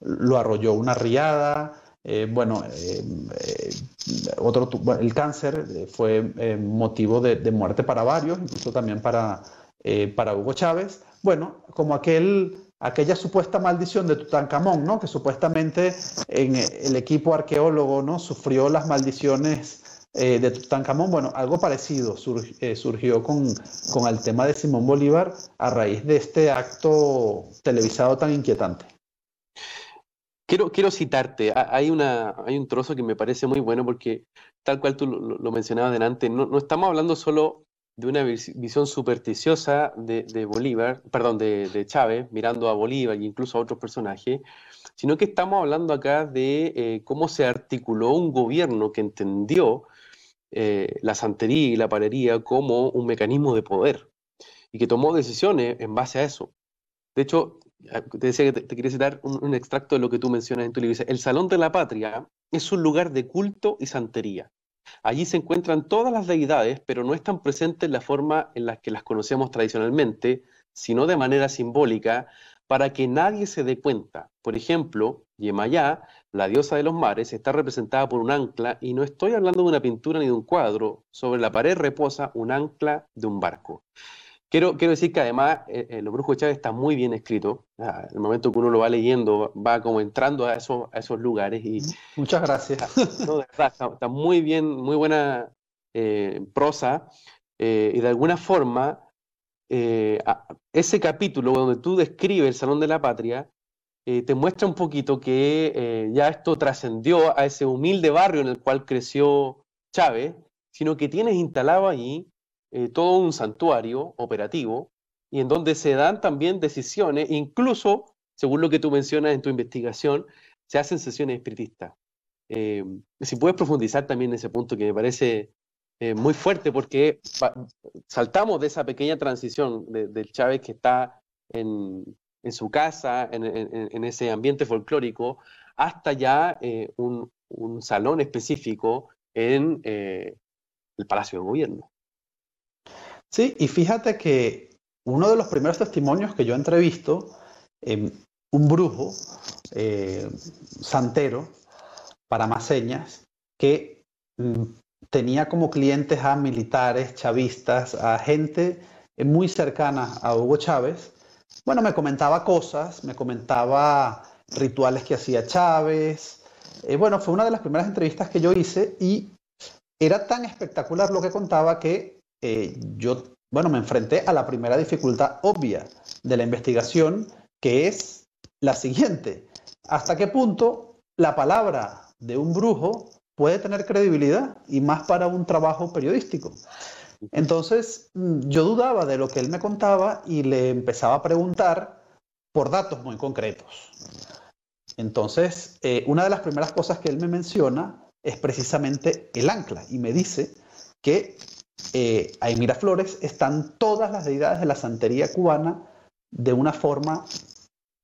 lo arrolló una riada, eh, bueno, eh, otro, el cáncer fue motivo de, muerte para varios, incluso también para, para Hugo Chávez. Bueno, como aquel, aquella supuesta maldición de Tutankamón, ¿no? que supuestamente en el equipo arqueólogo ¿no? sufrió las maldiciones eh, de Tutankamón, bueno, algo parecido eh, surgió con, el tema de Simón Bolívar a raíz de este acto televisado tan inquietante. Quiero, citarte, hay, una, hay un trozo que me parece muy bueno porque tal cual tú lo, mencionabas delante, no, estamos hablando solo de una visión supersticiosa de, Bolívar, perdón, de, Chávez, mirando a Bolívar e incluso a otros personajes, sino que estamos hablando acá de eh, cómo se articuló un gobierno que entendió eh, la santería y la palería como un mecanismo de poder y que tomó decisiones en base a eso. De hecho, ah, te decía que te, quería citar un, extracto de lo que tú mencionas en tu libro. El Salón de la Patria es un lugar de culto y santería. Allí se encuentran todas las deidades, pero no están presentes en la forma en la que las conocemos tradicionalmente, sino de manera simbólica, para que nadie se dé cuenta. Por ejemplo, Yemayá la diosa de los mares, está representada por un ancla y no estoy hablando de una pintura ni de un cuadro. Sobre la pared reposa un ancla de un barco. Quiero, quiero decir que además eh, eh, Los Brujos de Chávez está muy bien escrito. En el momento que uno lo va leyendo, va como entrando a esos, a esos lugares. Y, Muchas gracias. está, muy bien, muy buena eh, prosa. y de alguna forma, ese capítulo donde tú describes el Salón de la Patria eh, te muestra un poquito que eh, ya esto trascendió a ese humilde barrio en el cual creció Chávez, sino que tienes instalado allí eh, todo un santuario operativo y en donde se dan también decisiones, incluso, según lo que tú mencionas en tu investigación, se hacen sesiones espiritistas. si puedes profundizar también en ese punto que me parece muy fuerte porque saltamos de esa pequeña transición del Chávez que está en, en su casa, en, ese ambiente folclórico, hasta ya eh, un, salón específico en eh, el Palacio de Gobierno. Sí, y fíjate que uno de los primeros testimonios que yo entrevisto, eh, un brujo eh, santero, para más señas, que mm, tenía como clientes a militares, chavistas, a gente muy cercana a Hugo Chávez, bueno, me comentaba cosas, me comentaba rituales que hacía Chávez. Eh, bueno, fue una de las primeras entrevistas que yo hice y era tan espectacular lo que contaba que eh, yo, bueno, me enfrenté a la primera dificultad obvia de la investigación, que es la siguiente. ¿Hasta qué punto la palabra de un brujo puede tener credibilidad y más para un trabajo periodístico? Entonces, mm, yo dudaba de lo que él me contaba y le empezaba a preguntar por datos muy concretos. Entonces, eh, una de las primeras cosas que él me menciona es precisamente el ancla y me dice que eh, ahí Miraflores están todas las deidades de la santería cubana de una forma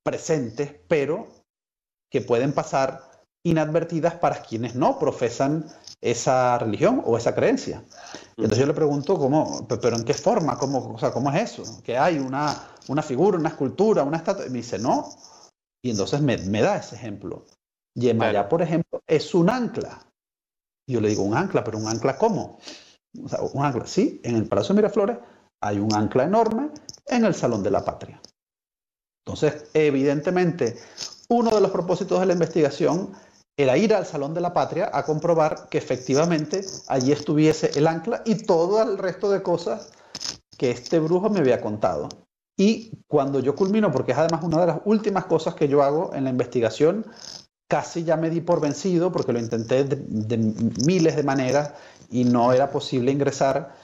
presente, pero que pueden pasar inadvertidas para quienes no profesan esa religión o esa creencia. entonces yo le pregunto, ¿cómo, pero en qué forma? ¿Cómo, o sea, ¿cómo es eso? ¿Que hay una, una figura, una escultura, una estatua? Y me dice, no. Y entonces me, me da ese ejemplo. Yemayá, por ejemplo, es un ancla. Y yo le digo, un ancla, pero un ancla ¿cómo? O sea, un ancla, sí, en el Palacio Miraflores hay un ancla enorme en el Salón de la Patria. Entonces, evidentemente, uno de los propósitos de la investigación era ir al Salón de la Patria a comprobar que efectivamente allí estuviese el ancla y todo el resto de cosas que este brujo me había contado. Y cuando yo culmino, porque es además una de las últimas cosas que yo hago en la investigación, casi ya me di por vencido porque lo intenté de, miles de maneras y no era posible ingresar.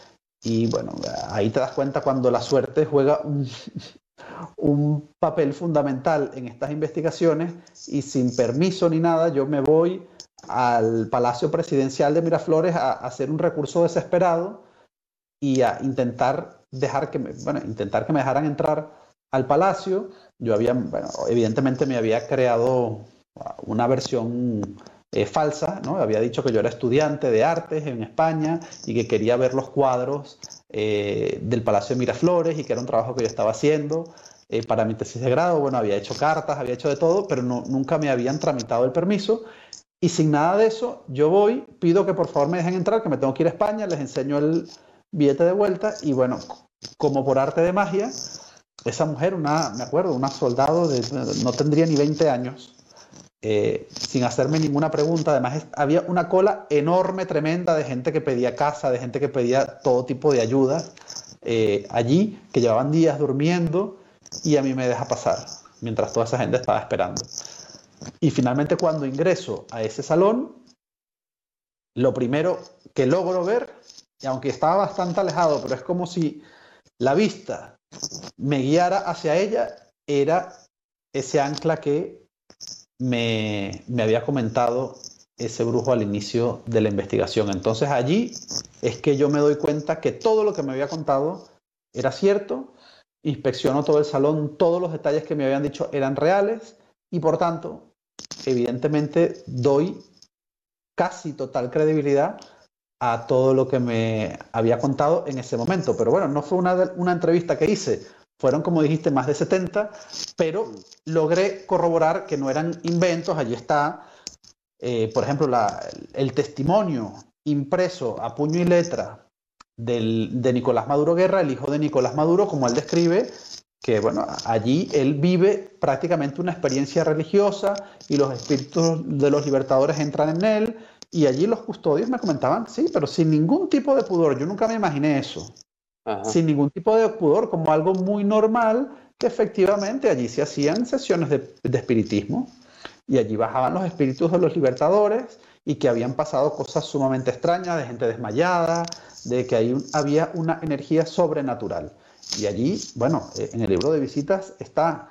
Y bueno, ahí te das cuenta cuando la suerte juega un, un papel fundamental en estas investigaciones y sin permiso ni nada yo me voy al Palacio Presidencial de Miraflores a, hacer un recurso desesperado y a intentar dejar que me, bueno, intentar que me dejaran entrar al palacio. Yo había, bueno, evidentemente me había creado una versión eh, falsa, ¿no? Había dicho que yo era estudiante de artes en España y que quería ver los cuadros eh, del Palacio de Miraflores y que era un trabajo que yo estaba haciendo eh, para mi tesis de grado. Bueno, había hecho cartas, había hecho de todo, pero no, nunca me habían tramitado el permiso. Y sin nada de eso, yo voy, pido que por favor me dejen entrar, que me tengo que ir a España, les enseño el billete de vuelta y bueno, como por arte de magia, esa mujer, una, me acuerdo, una soldado no tendría ni 20 años, eh, sin hacerme ninguna pregunta. Además, había una cola enorme, tremenda de gente que pedía casa, de gente que pedía todo tipo de ayuda eh, allí, que llevaban días durmiendo y a mí me deja pasar mientras toda esa gente estaba esperando. Y finalmente cuando ingreso a ese salón, lo primero que logro ver, y aunque estaba bastante alejado, pero es como si la vista me guiara hacia ella, era ese ancla que me, había comentado ese brujo al inicio de la investigación. Entonces allí es que yo me doy cuenta que todo lo que me había contado era cierto, inspecciono todo el salón, todos los detalles que me habían dicho eran reales y por tanto, evidentemente, doy casi total credibilidad a todo lo que me había contado en ese momento. Pero bueno, no fue una, una entrevista que hice fueron, como dijiste, más de 70, pero logré corroborar que no eran inventos. Allí está, eh, por ejemplo, el testimonio impreso a puño y letra de Nicolás Maduro Guerra, el hijo de Nicolás Maduro, como él describe, que bueno, allí él vive prácticamente una experiencia religiosa y los espíritus de los libertadores entran en él. Y allí los custodios me comentaban, sí, pero sin ningún tipo de pudor. Yo nunca me imaginé eso sin ningún tipo de pudor, como algo muy normal, que efectivamente allí se hacían sesiones de, espiritismo y allí bajaban los espíritus de los libertadores y que habían pasado cosas sumamente extrañas, de gente desmayada, de que ahí había una energía sobrenatural. Y allí, bueno, eh, en el libro de visitas está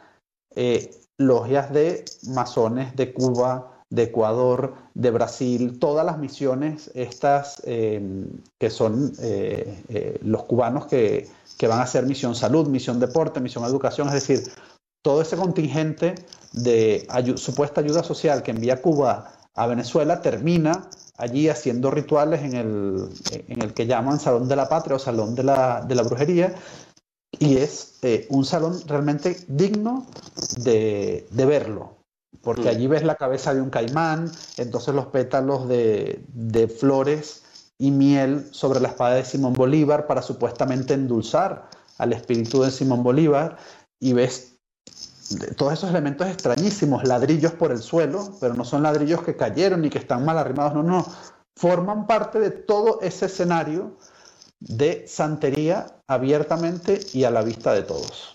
eh, logias de masones de Cuba, de Ecuador, de Brasil, todas las misiones estas eh, que son eh, eh, los cubanos que, van a hacer misión salud, misión deporte, misión educación, es decir, todo ese contingente de supuesta ayuda social que envía Cuba a Venezuela termina allí haciendo rituales en el, en el que llaman Salón de la Patria o Salón de la, de la Brujería, y es un salón realmente digno de, de verlo porque mm. allí ves la cabeza de un caimán, entonces los pétalos de, flores y miel sobre la espada de Simón Bolívar para supuestamente endulzar al espíritu de Simón Bolívar y ves todos esos elementos extrañísimos, ladrillos por el suelo, pero no son ladrillos que cayeron ni que están mal arrimados, no, no, forman parte de todo ese escenario de santería abiertamente y a la vista de todos.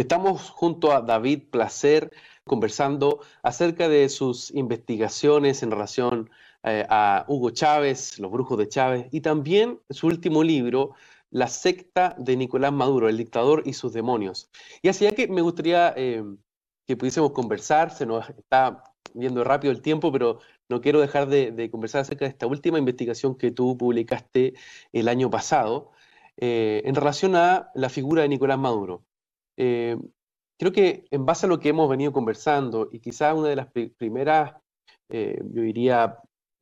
Estamos junto a David Placer conversando acerca de sus investigaciones en relación eh, a Hugo Chávez, los brujos de Chávez, y también su último libro, La secta de Nicolás Maduro, el dictador y sus demonios. Y así que me gustaría eh, que pudiésemos conversar, se nos está viendo rápido el tiempo, pero no quiero dejar de, de conversar acerca de esta última investigación que tú publicaste el año pasado eh, en relación a la figura de Nicolás Maduro. Eh, creo que en base a lo que hemos venido conversando y quizás una de las pri- primeras, eh, yo diría,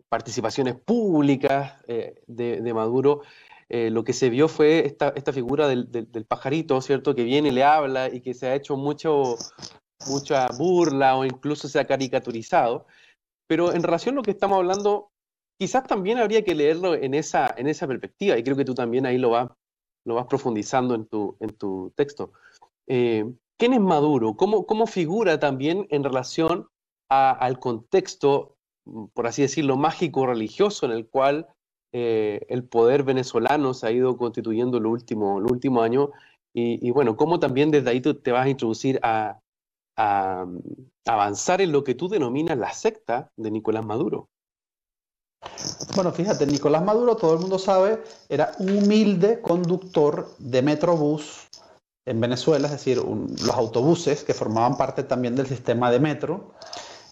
participaciones públicas eh, de, Maduro, eh, lo que se vio fue esta, esta figura del, del- del pajarito, ¿cierto? Que viene y le habla y que se ha hecho mucho, mucha burla o incluso se ha caricaturizado. Pero en relación a lo que estamos hablando, quizás también habría que leerlo en esa, en esa perspectiva, y creo que tú también ahí lo vas, lo vas profundizando en tu, en tu texto. Eh, ¿quién es Maduro? ¿Cómo, cómo figura también en relación al contexto, por así decirlo, mágico religioso en el cual eh, el poder venezolano se ha ido constituyendo los últimos los últimos años? Y, bueno, cómo también desde ahí tú te vas a introducir a, a, avanzar en lo que tú denominas la secta de Nicolás Maduro. Bueno, fíjate, Nicolás Maduro, todo el mundo sabe, era un humilde conductor de Metrobús en Venezuela, es decir, los autobuses que formaban parte también del sistema de metro,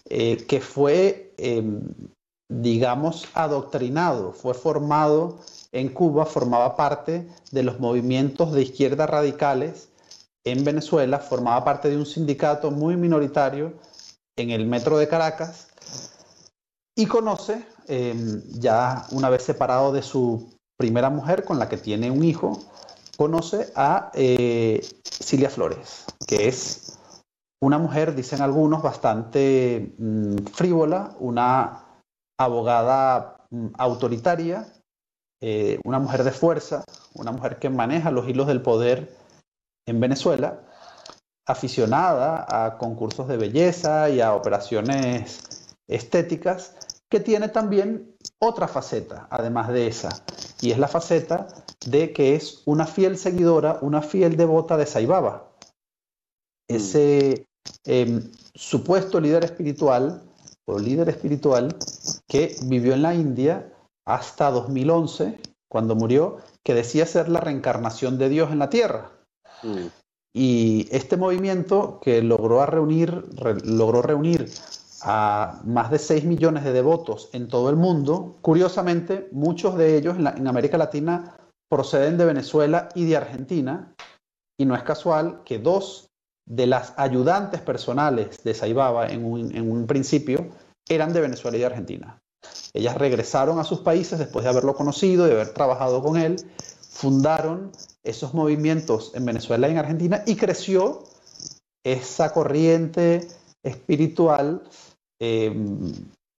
eh, que fue, eh, digamos, adoctrinado, fue formado en Cuba, formaba parte de los movimientos de izquierda radicales en Venezuela, formaba parte de un sindicato muy minoritario en el metro de Caracas y conoce, eh, ya una vez separado de su primera mujer con la que tiene un hijo, conoce a eh, Cilia Flores, que es una mujer, dicen algunos, bastante mm, frívola, una abogada mm, autoritaria, eh, una mujer de fuerza, una mujer que maneja los hilos del poder en Venezuela, aficionada a concursos de belleza y a operaciones estéticas, que tiene también otra faceta, además de esa, y es la faceta de que es una fiel seguidora, una fiel devota de Saibaba, ese eh, supuesto líder espiritual o líder espiritual que vivió en la India hasta 2011, cuando murió, que decía ser la reencarnación de Dios en la tierra. Mm, Y este movimiento que logró, a reunir, re- logró reunir a más de 6 millones de devotos en todo el mundo, curiosamente, muchos de ellos en, la- en América Latina proceden de Venezuela y de Argentina, y no es casual que dos de las ayudantes personales de Saibaba en un, principio eran de Venezuela y de Argentina. Ellas regresaron a sus países después de haberlo conocido, de haber trabajado con él, fundaron esos movimientos en Venezuela y en Argentina y creció esa corriente espiritual eh,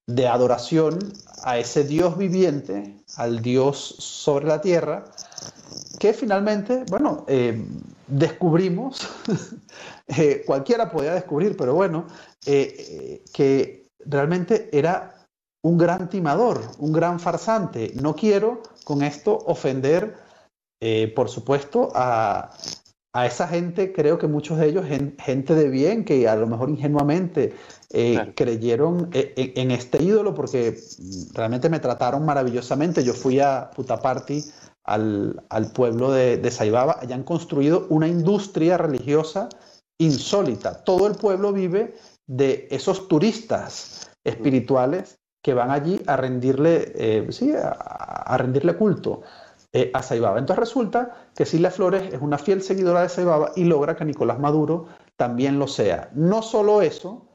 de adoración a ese Dios viviente, al Dios sobre la tierra, que finalmente, bueno, eh, descubrimos, eh, cualquiera podía descubrir, pero bueno, eh, que realmente era un gran timador, un gran farsante. No quiero con esto ofender, por supuesto, a, a esa gente, creo que muchos de ellos, gen- gente de bien, que a lo mejor ingenuamente eh, Claro. creyeron e- e- en este ídolo porque realmente me trataron maravillosamente. Yo fui a Putaparty al, pueblo de, de Saibaba, hayan construido una industria religiosa insólita. Todo el pueblo vive de esos turistas espirituales que van allí a rendirle, eh, sí, a, rendirle culto eh, a Saibaba. Entonces resulta que Silvia Flores es una fiel seguidora de Saibaba y logra que Nicolás Maduro también lo sea. No solo eso,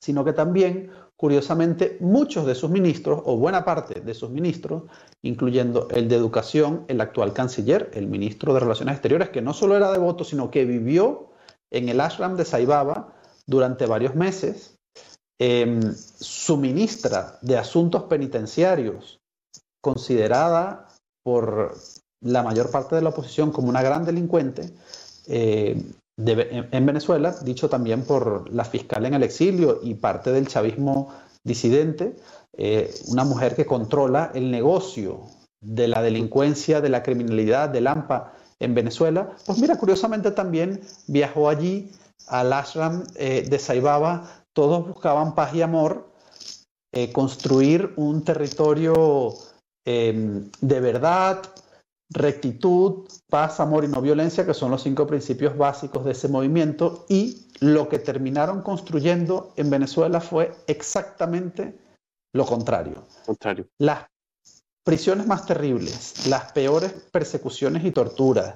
sino que también Curiosamente, muchos de sus ministros, o buena parte de sus ministros, incluyendo el de Educación, el actual canciller, el ministro de Relaciones Exteriores, que no solo era devoto, sino que vivió en el ashram de Saibaba durante varios meses, em, su ministra de Asuntos Penitenciarios, considerada por la mayor parte de la oposición como una gran delincuente, eh, en Venezuela, dicho también por la fiscal en el exilio y parte del chavismo disidente, eh, una mujer que controla el negocio de la delincuencia, de la criminalidad, del AMPA en Venezuela, pues mira, curiosamente también viajó allí al ashram eh, de Saibaba, todos buscaban paz y amor, eh, construir un territorio de verdad, rectitud, paz, amor y no violencia, que son los cinco principios básicos de ese movimiento, y lo que terminaron construyendo en Venezuela fue exactamente lo contrario. contrario. Las prisiones más terribles, las peores persecuciones y torturas,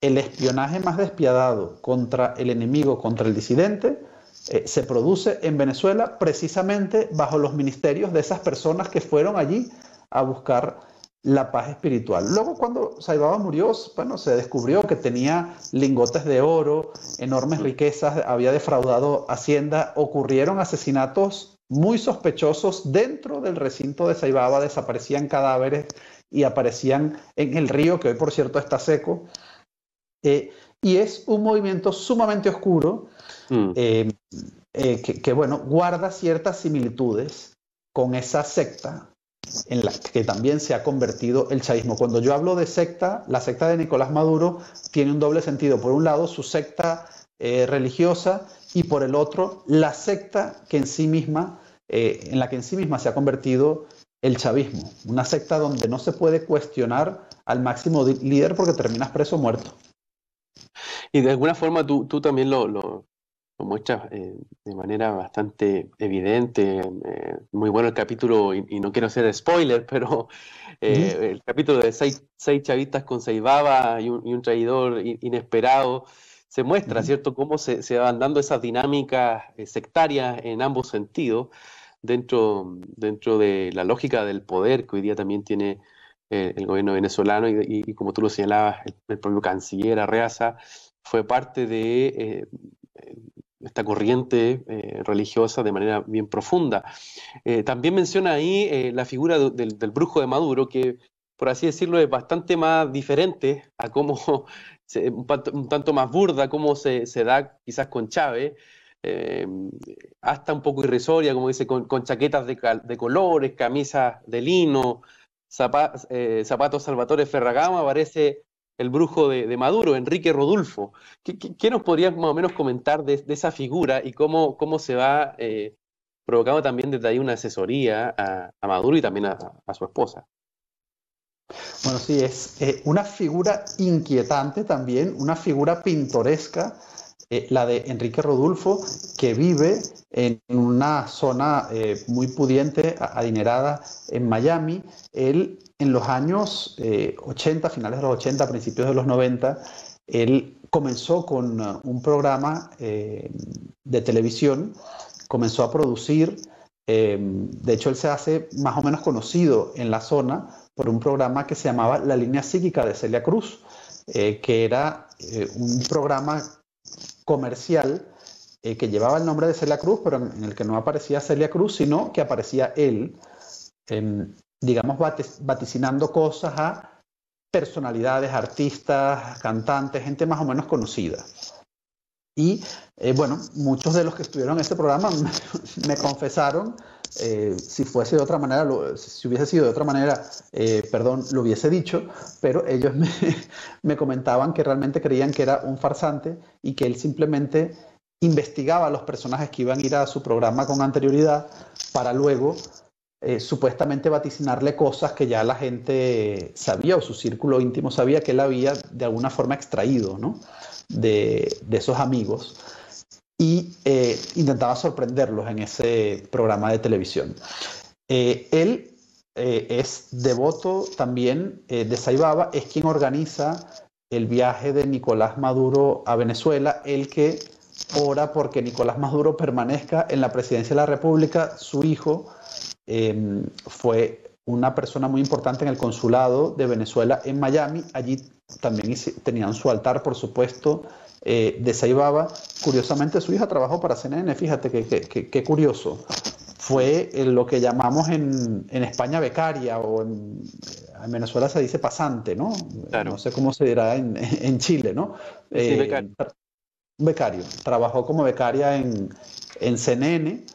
el espionaje más despiadado contra el enemigo, contra el disidente, eh, se produce en Venezuela precisamente bajo los ministerios de esas personas que fueron allí a buscar la paz espiritual. Luego cuando Saibaba murió, bueno, se descubrió que tenía lingotes de oro, enormes riquezas, había defraudado Hacienda, ocurrieron asesinatos muy sospechosos dentro del recinto de Saibaba, desaparecían cadáveres y aparecían en el río, que hoy por cierto está seco. Eh, y es un movimiento sumamente oscuro mm. eh, eh, que, bueno, guarda ciertas similitudes con esa secta en la que también se ha convertido el chavismo. Cuando yo hablo de secta, la secta de Nicolás Maduro tiene un doble sentido. Por un lado, su secta eh, religiosa y por el otro, la secta que en sí misma, eh, en la que en sí misma se ha convertido el chavismo. Una secta donde no se puede cuestionar al máximo líder porque terminas preso muerto. Y de alguna forma tú, también lo, lo muestra eh, de manera bastante evidente. Eh, muy bueno el capítulo, y, no quiero hacer spoiler, pero eh, el capítulo de seis, seis, chavistas con seis babas y un, traidor inesperado, se muestra, ¿cierto?, cómo se, se, van dando esas dinámicas sectarias en ambos sentidos dentro, dentro de la lógica del poder que hoy día también tiene el gobierno venezolano y, como tú lo señalabas, el, propio canciller Arreaza fue parte de esta corriente eh, religiosa de manera bien profunda. Eh, también menciona ahí eh, la figura del, brujo de Maduro, que por así decirlo es bastante más diferente a cómo, un, tanto más burda, cómo se, da quizás con Chávez, hasta un poco irrisoria, como dice, con, chaquetas de, colores, camisas de lino, zapatos Salvatore Ferragamo, parece el brujo de, Maduro, Enrique Rodulfo. ¿Qué, nos podrías más o menos comentar de, esa figura y cómo, cómo se va eh, provocando también desde ahí una asesoría a, Maduro y también a, su esposa? Bueno, sí, es eh, una figura inquietante también, una figura pintoresca, eh, la de Enrique Rodulfo, que vive en una zona muy pudiente, adinerada en Miami. Él en los años 80, eh, finales de los 80, principios de los 90, él comenzó con uh, un programa eh, de televisión, comenzó a producir, eh, de hecho él se hace más o menos conocido en la zona por un programa que se llamaba La línea psíquica de Celia Cruz, que era un programa comercial que llevaba el nombre de Celia Cruz, pero en, el que no aparecía Celia Cruz, sino que aparecía él digamos, vaticinando cosas a personalidades, artistas, cantantes, gente más o menos conocida. Y eh, bueno, muchos de los que estuvieron en este programa me, confesaron, eh, si fuese de otra manera, si hubiese sido de otra manera, eh, perdón, lo hubiese dicho, pero ellos me, me comentaban que realmente creían que era un farsante y que él simplemente investigaba a los personajes que iban a ir a su programa con anterioridad para luego eh, supuestamente vaticinarle cosas que ya la gente sabía o su círculo íntimo sabía que él había de alguna forma extraído ¿no? de, esos amigos y eh, intentaba sorprenderlos en ese programa de televisión. él es devoto también de Saibaba, es quien organiza el viaje de Nicolás Maduro a Venezuela, el que ora porque Nicolás Maduro permanezca en la presidencia de la República. Su hijo em, fue una persona muy importante en el consulado de Venezuela en Miami. Allí también tenían su altar, por supuesto, eh, de Saibaba. Curiosamente, su hija trabajó para CNN, fíjate qué curioso. Fue lo que llamamos en, en España becaria o en, en Venezuela se dice pasante, ¿no? No sé cómo se dirá en, en Chile, ¿no? Sí, eh, becario. becario. Trabajó como becaria en, en CNN, en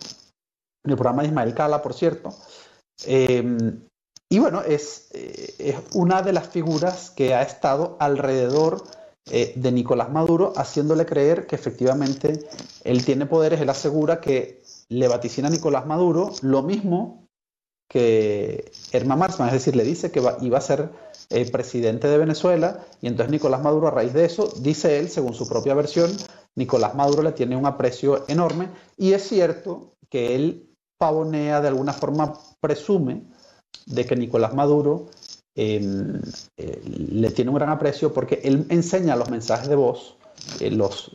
el programa de Ismael Cala, por cierto. Em, y bueno, es, eh, es, una de las figuras que ha estado alrededor eh, de Nicolás Maduro, haciéndole creer que efectivamente él tiene poderes. Él asegura que le vaticina a Nicolás Maduro lo mismo que Herman Marsman, es decir, le dice que iba a ser eh, presidente de Venezuela y entonces Nicolás Maduro a raíz de eso, dice él, según su propia versión, Nicolás Maduro le tiene un aprecio enorme y es cierto que él pavonea, de alguna forma presume de que Nicolás Maduro eh, le tiene un gran aprecio porque él enseña los mensajes de voz, eh, los,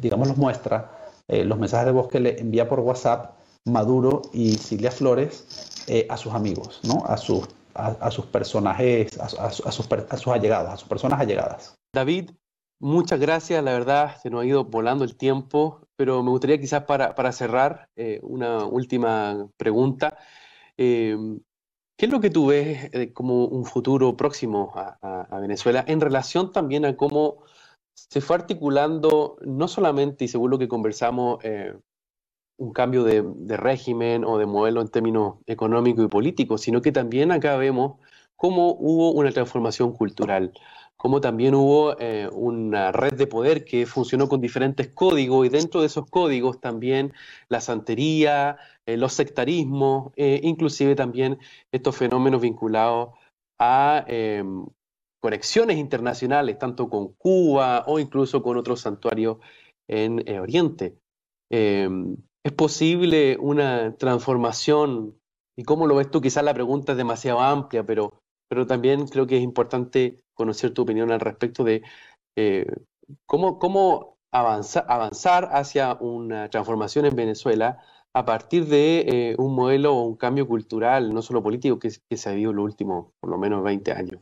digamos, los muestra, los mensajes de voz que le envía por WhatsApp Maduro y Silvia Flores eh, a sus amigos, ¿no? a, sus, a, sus personajes, a, sus, a sus allegadas, a sus personas allegadas. David, muchas gracias, la verdad se nos ha ido volando el tiempo, pero me gustaría quizás para, para cerrar eh, una última pregunta. Eh, ¿Qué es lo que tú ves como un futuro próximo a, Venezuela en relación también a cómo se fue articulando, no solamente, y según lo que conversamos un cambio de, régimen o de modelo en términos económicos y políticos, sino que también acá vemos cómo hubo una transformación cultural, cómo también hubo eh, una red de poder que funcionó con diferentes códigos y dentro de esos códigos también la santería, eh, los sectarismos, eh, inclusive también estos fenómenos vinculados a em, conexiones internacionales, tanto con Cuba o incluso con otros santuarios en Oriente. Em, ¿Es posible una transformación? ¿Y cómo lo ves tú? Quizás la pregunta es demasiado amplia, pero, pero también creo que es importante conocer tu opinión al respecto de eh, cómo, cómo avanzar, avanzar hacia una transformación en Venezuela a partir de eh, un modelo o un cambio cultural, no solo político, que, se ha vivido los últimos por lo menos 20 años.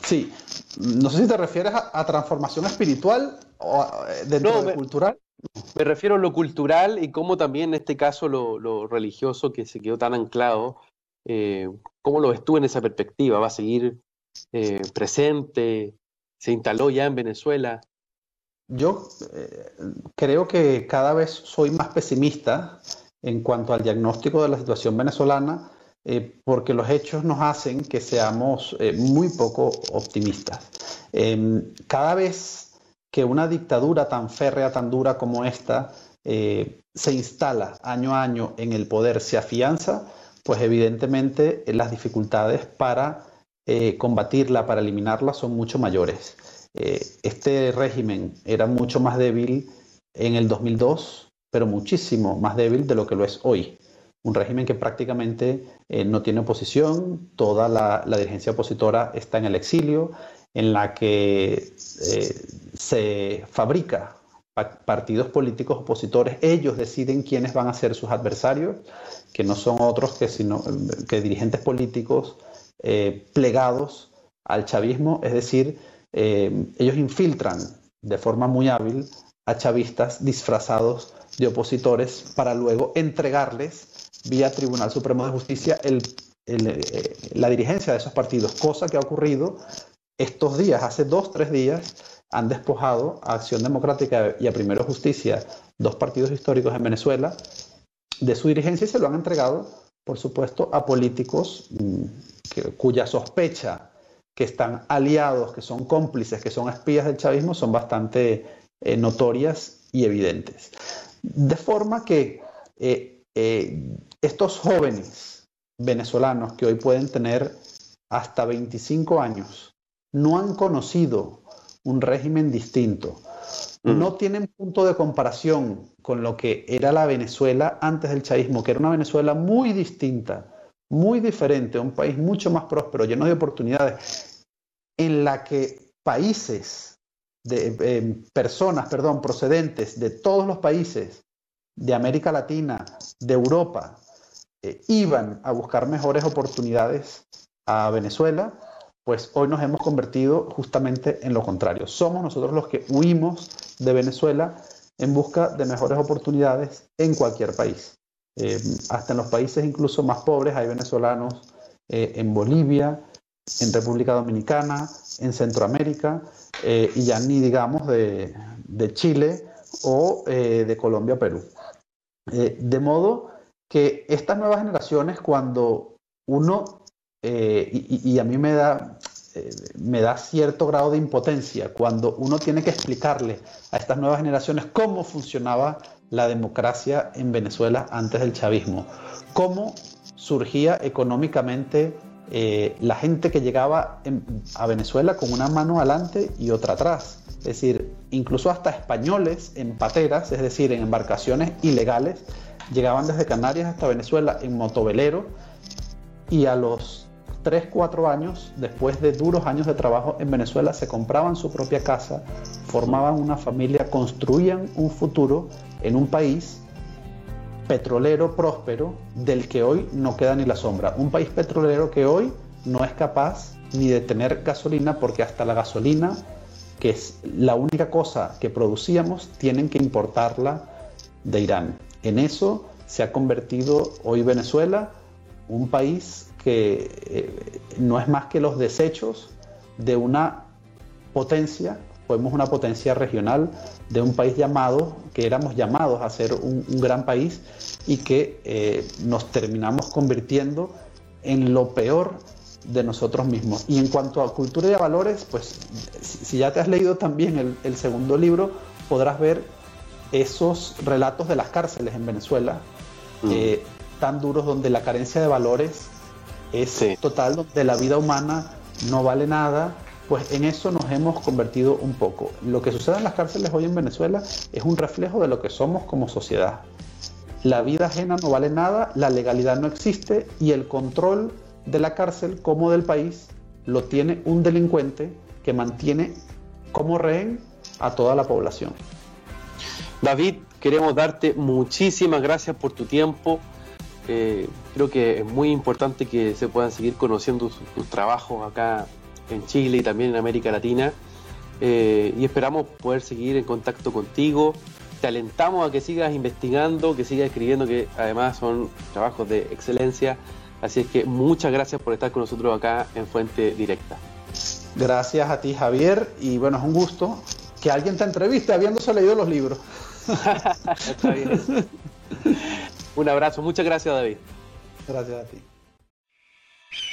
Sí, no sé si te refieres a, transformación espiritual o eh, dentro de cultural. Me refiero a lo cultural y cómo también en este caso lo, religioso que se quedó tan anclado, eh, ¿cómo lo ves tú en esa perspectiva? ¿Va a seguir eh, presente? ¿Se instaló ya en Venezuela? Yo eh, creo que cada vez soy más pesimista en cuanto al diagnóstico de la situación venezolana, porque los hechos nos hacen que seamos muy poco optimistas. Em, cada vez que una dictadura tan férrea, tan dura como esta, se instala año a año en el poder, se afianza, pues evidentemente eh, las dificultades para eh, combatirla, para eliminarla, son mucho mayores. este régimen era mucho más débil en el 2002, pero muchísimo más débil de lo que lo es hoy. Un régimen que prácticamente no tiene oposición, toda la, la dirigencia opositora está en el exilio, en la que eh, se fabrica partidos políticos opositores, ellos deciden quiénes van a ser sus adversarios, que no son otros que, sino, que dirigentes políticos eh, plegados al chavismo, es decir, eh, ellos infiltran de forma muy hábil a chavistas disfrazados de opositores para luego entregarles vía Tribunal Supremo de Justicia la dirigencia de esos partidos, cosa que ha ocurrido estos días, hace dos, tres días, han despojado a Acción Democrática y a Primero Justicia, dos partidos históricos en Venezuela, de su dirigencia y se lo han entregado, por supuesto, a políticos mm, cuya sospecha que están aliados, que son cómplices, que son espías del chavismo, son bastante eh, notorias y evidentes. De forma que eh, eh, estos jóvenes venezolanos que hoy pueden tener hasta 25 años no han conocido un régimen distinto, mm. no tienen punto de comparación con lo que era la Venezuela antes del chavismo, que era una Venezuela muy distinta, muy diferente, un país mucho más próspero, lleno de oportunidades, en la que países, de, eh, personas, perdón, procedentes de todos los países de América Latina, de Europa, eh, iban a buscar mejores oportunidades a Venezuela, pues hoy nos hemos convertido justamente en lo contrario. Somos nosotros los que huimos de Venezuela en busca de mejores oportunidades en cualquier país. Eh, hasta en los países incluso más pobres hay venezolanos eh, en Bolivia, en República Dominicana, en Centroamérica y ya ni digamos de, de Chile o de Colombia o Perú. de modo que estas nuevas generaciones, cuando uno, eh, y, a mí me da, eh, me da cierto grado de impotencia, cuando uno tiene que explicarle a estas nuevas generaciones cómo funcionaba la democracia en Venezuela antes del chavismo, cómo surgía económicamente eh, la gente que llegaba a Venezuela con una mano adelante y otra atrás. Es decir, incluso hasta españoles en pateras, es decir, en embarcaciones ilegales, llegaban desde Canarias hasta Venezuela en motovelero y a los 3, 4 años, después de duros años de trabajo en Venezuela, se compraban su propia casa, formaban una familia, construían un futuro en un país petrolero próspero del que hoy no queda ni la sombra. Un país petrolero que hoy no es capaz ni de tener gasolina porque hasta la gasolina, que es la única cosa que producíamos, tienen que importarla de Irán. En eso se ha convertido hoy Venezuela un país que eh, no es más que los desechos de una potencia, fuimos una potencia regional de un país llamado, que éramos llamados a ser un, gran país y que eh, nos terminamos convirtiendo en lo peor de nosotros mismos. Y en cuanto a cultura y a valores, pues si ya te has leído también el, el segundo libro, podrás ver esos relatos de las cárceles en Venezuela, mm. eh, tan duros donde la carencia de valores es total, donde la vida humana no vale nada, pues en eso nos hemos convertido un poco. Lo que sucede en las cárceles hoy en Venezuela es un reflejo de lo que somos como sociedad. La vida ajena no vale nada, la legalidad no existe y el control de la cárcel como del país lo tiene un delincuente que mantiene como rehén a toda la población. David, queremos darte muchísimas gracias por tu tiempo. Eh, creo que es muy importante que se puedan seguir conociendo tus, trabajos acá en Chile y también en América Latina. Eh, y esperamos poder seguir en contacto contigo. Te alentamos a que sigas investigando, que sigas escribiendo, que además son trabajos de excelencia. Así es que muchas gracias por estar con nosotros acá en Fuente Directa. Gracias a ti, Javier, y bueno, es un gusto que alguien te entreviste habiéndose leído los libros. Está bien. Un abrazo, muchas gracias David. Gracias a ti.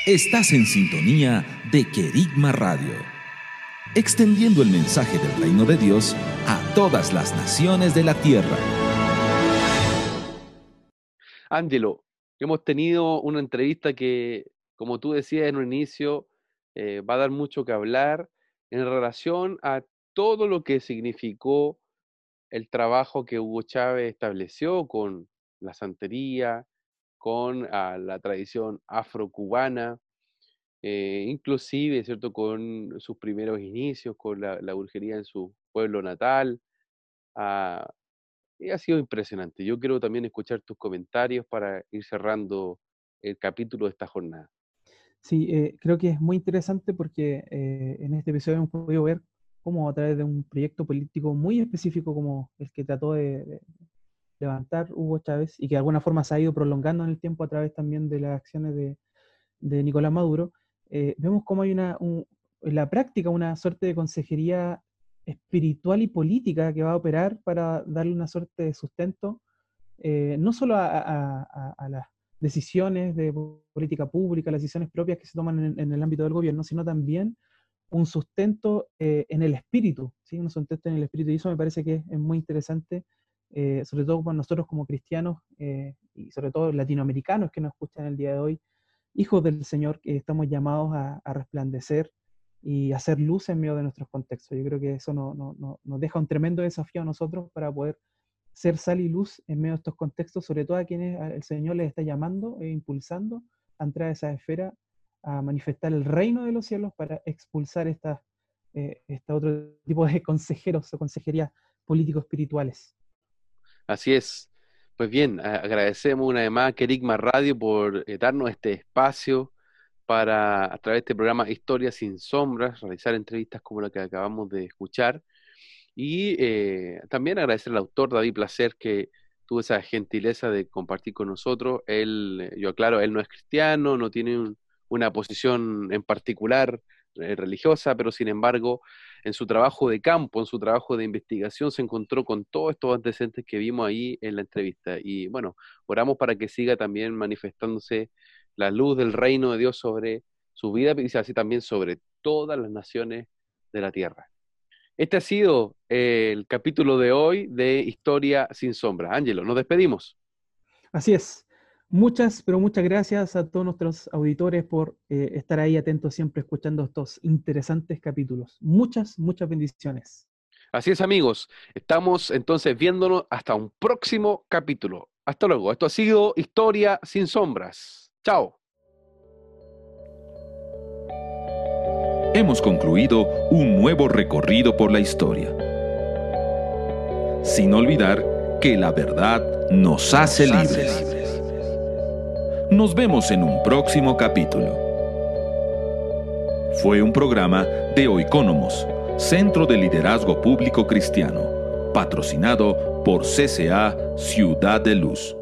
Estás en sintonía de Querigma Radio, extendiendo el mensaje del reino de Dios a todas las naciones de la tierra. Ángelo, hemos tenido una entrevista que, como tú decías en un inicio, eh, va a dar mucho que hablar en relación a todo lo que significó el trabajo que Hugo Chávez estableció con la santería, con ah, la tradición afrocubana, eh, inclusive, ¿cierto?, con sus primeros inicios, con la, brujería en su pueblo natal. Ah, y ha sido impresionante. Yo quiero también escuchar tus comentarios para ir cerrando el capítulo de esta jornada. Sí, eh, creo que es muy interesante porque eh, en este episodio hemos podido ver como a través de un proyecto político muy específico como el que trató de, levantar Hugo Chávez y que de alguna forma se ha ido prolongando en el tiempo a través también de las acciones de, Nicolás Maduro, eh, vemos cómo hay una, en la práctica una suerte de consejería espiritual y política que va a operar para darle una suerte de sustento, eh, no solo a, las decisiones de política pública, las decisiones propias que se toman en, en el ámbito del gobierno, sino también un sustento eh, en el espíritu, ¿sí? un sustento en el espíritu. Y eso me parece que es, muy interesante eh, sobre todo para nosotros como cristianos eh, y sobre todo latinoamericanos que nos escuchan el día de hoy, hijos del Señor, que estamos llamados a, resplandecer y hacer luz en medio de nuestros contextos. Yo creo que eso nos deja un tremendo desafío a nosotros para poder ser sal y luz en medio de estos contextos, sobre todo a quienes el Señor les está llamando e impulsando a entrar a esa esfera, a manifestar el reino de los cielos para expulsar esta, eh, este otro tipo de consejeros o consejerías político-espirituales. Así es. Pues bien, agradecemos una vez más a Kerigma Radio por eh, darnos este espacio para, a través de este programa Historias sin Sombras, realizar entrevistas como la que acabamos de escuchar. Y eh, también agradecer al autor David Placer que tuvo esa gentileza de compartir con nosotros. Él, yo aclaro, él no es cristiano, no tiene una posición en particular eh, religiosa, pero sin embargo, en su trabajo de campo, en su trabajo de investigación, se encontró con todos estos antecedentes que vimos ahí en la entrevista. Y bueno, oramos para que siga también manifestándose la luz del reino de Dios sobre su vida y así también sobre todas las naciones de la tierra. Este ha sido el capítulo de hoy de Historia sin sombra. Ángelo, nos despedimos. Así es. Muchas, pero muchas gracias a todos nuestros auditores por eh, estar ahí atentos siempre escuchando estos interesantes capítulos. Muchas, muchas bendiciones. Así es, amigos. Estamos entonces viéndonos hasta un próximo capítulo. Hasta luego. Esto ha sido Historia sin sombras. Chao. hemos concluido un nuevo recorrido por la historia. Sin olvidar que la verdad nos hace libres. Nos vemos en un próximo capítulo. Fue un programa de Oicónomos, Centro de Liderazgo Público Cristiano, patrocinado por CCA Ciudad de Luz.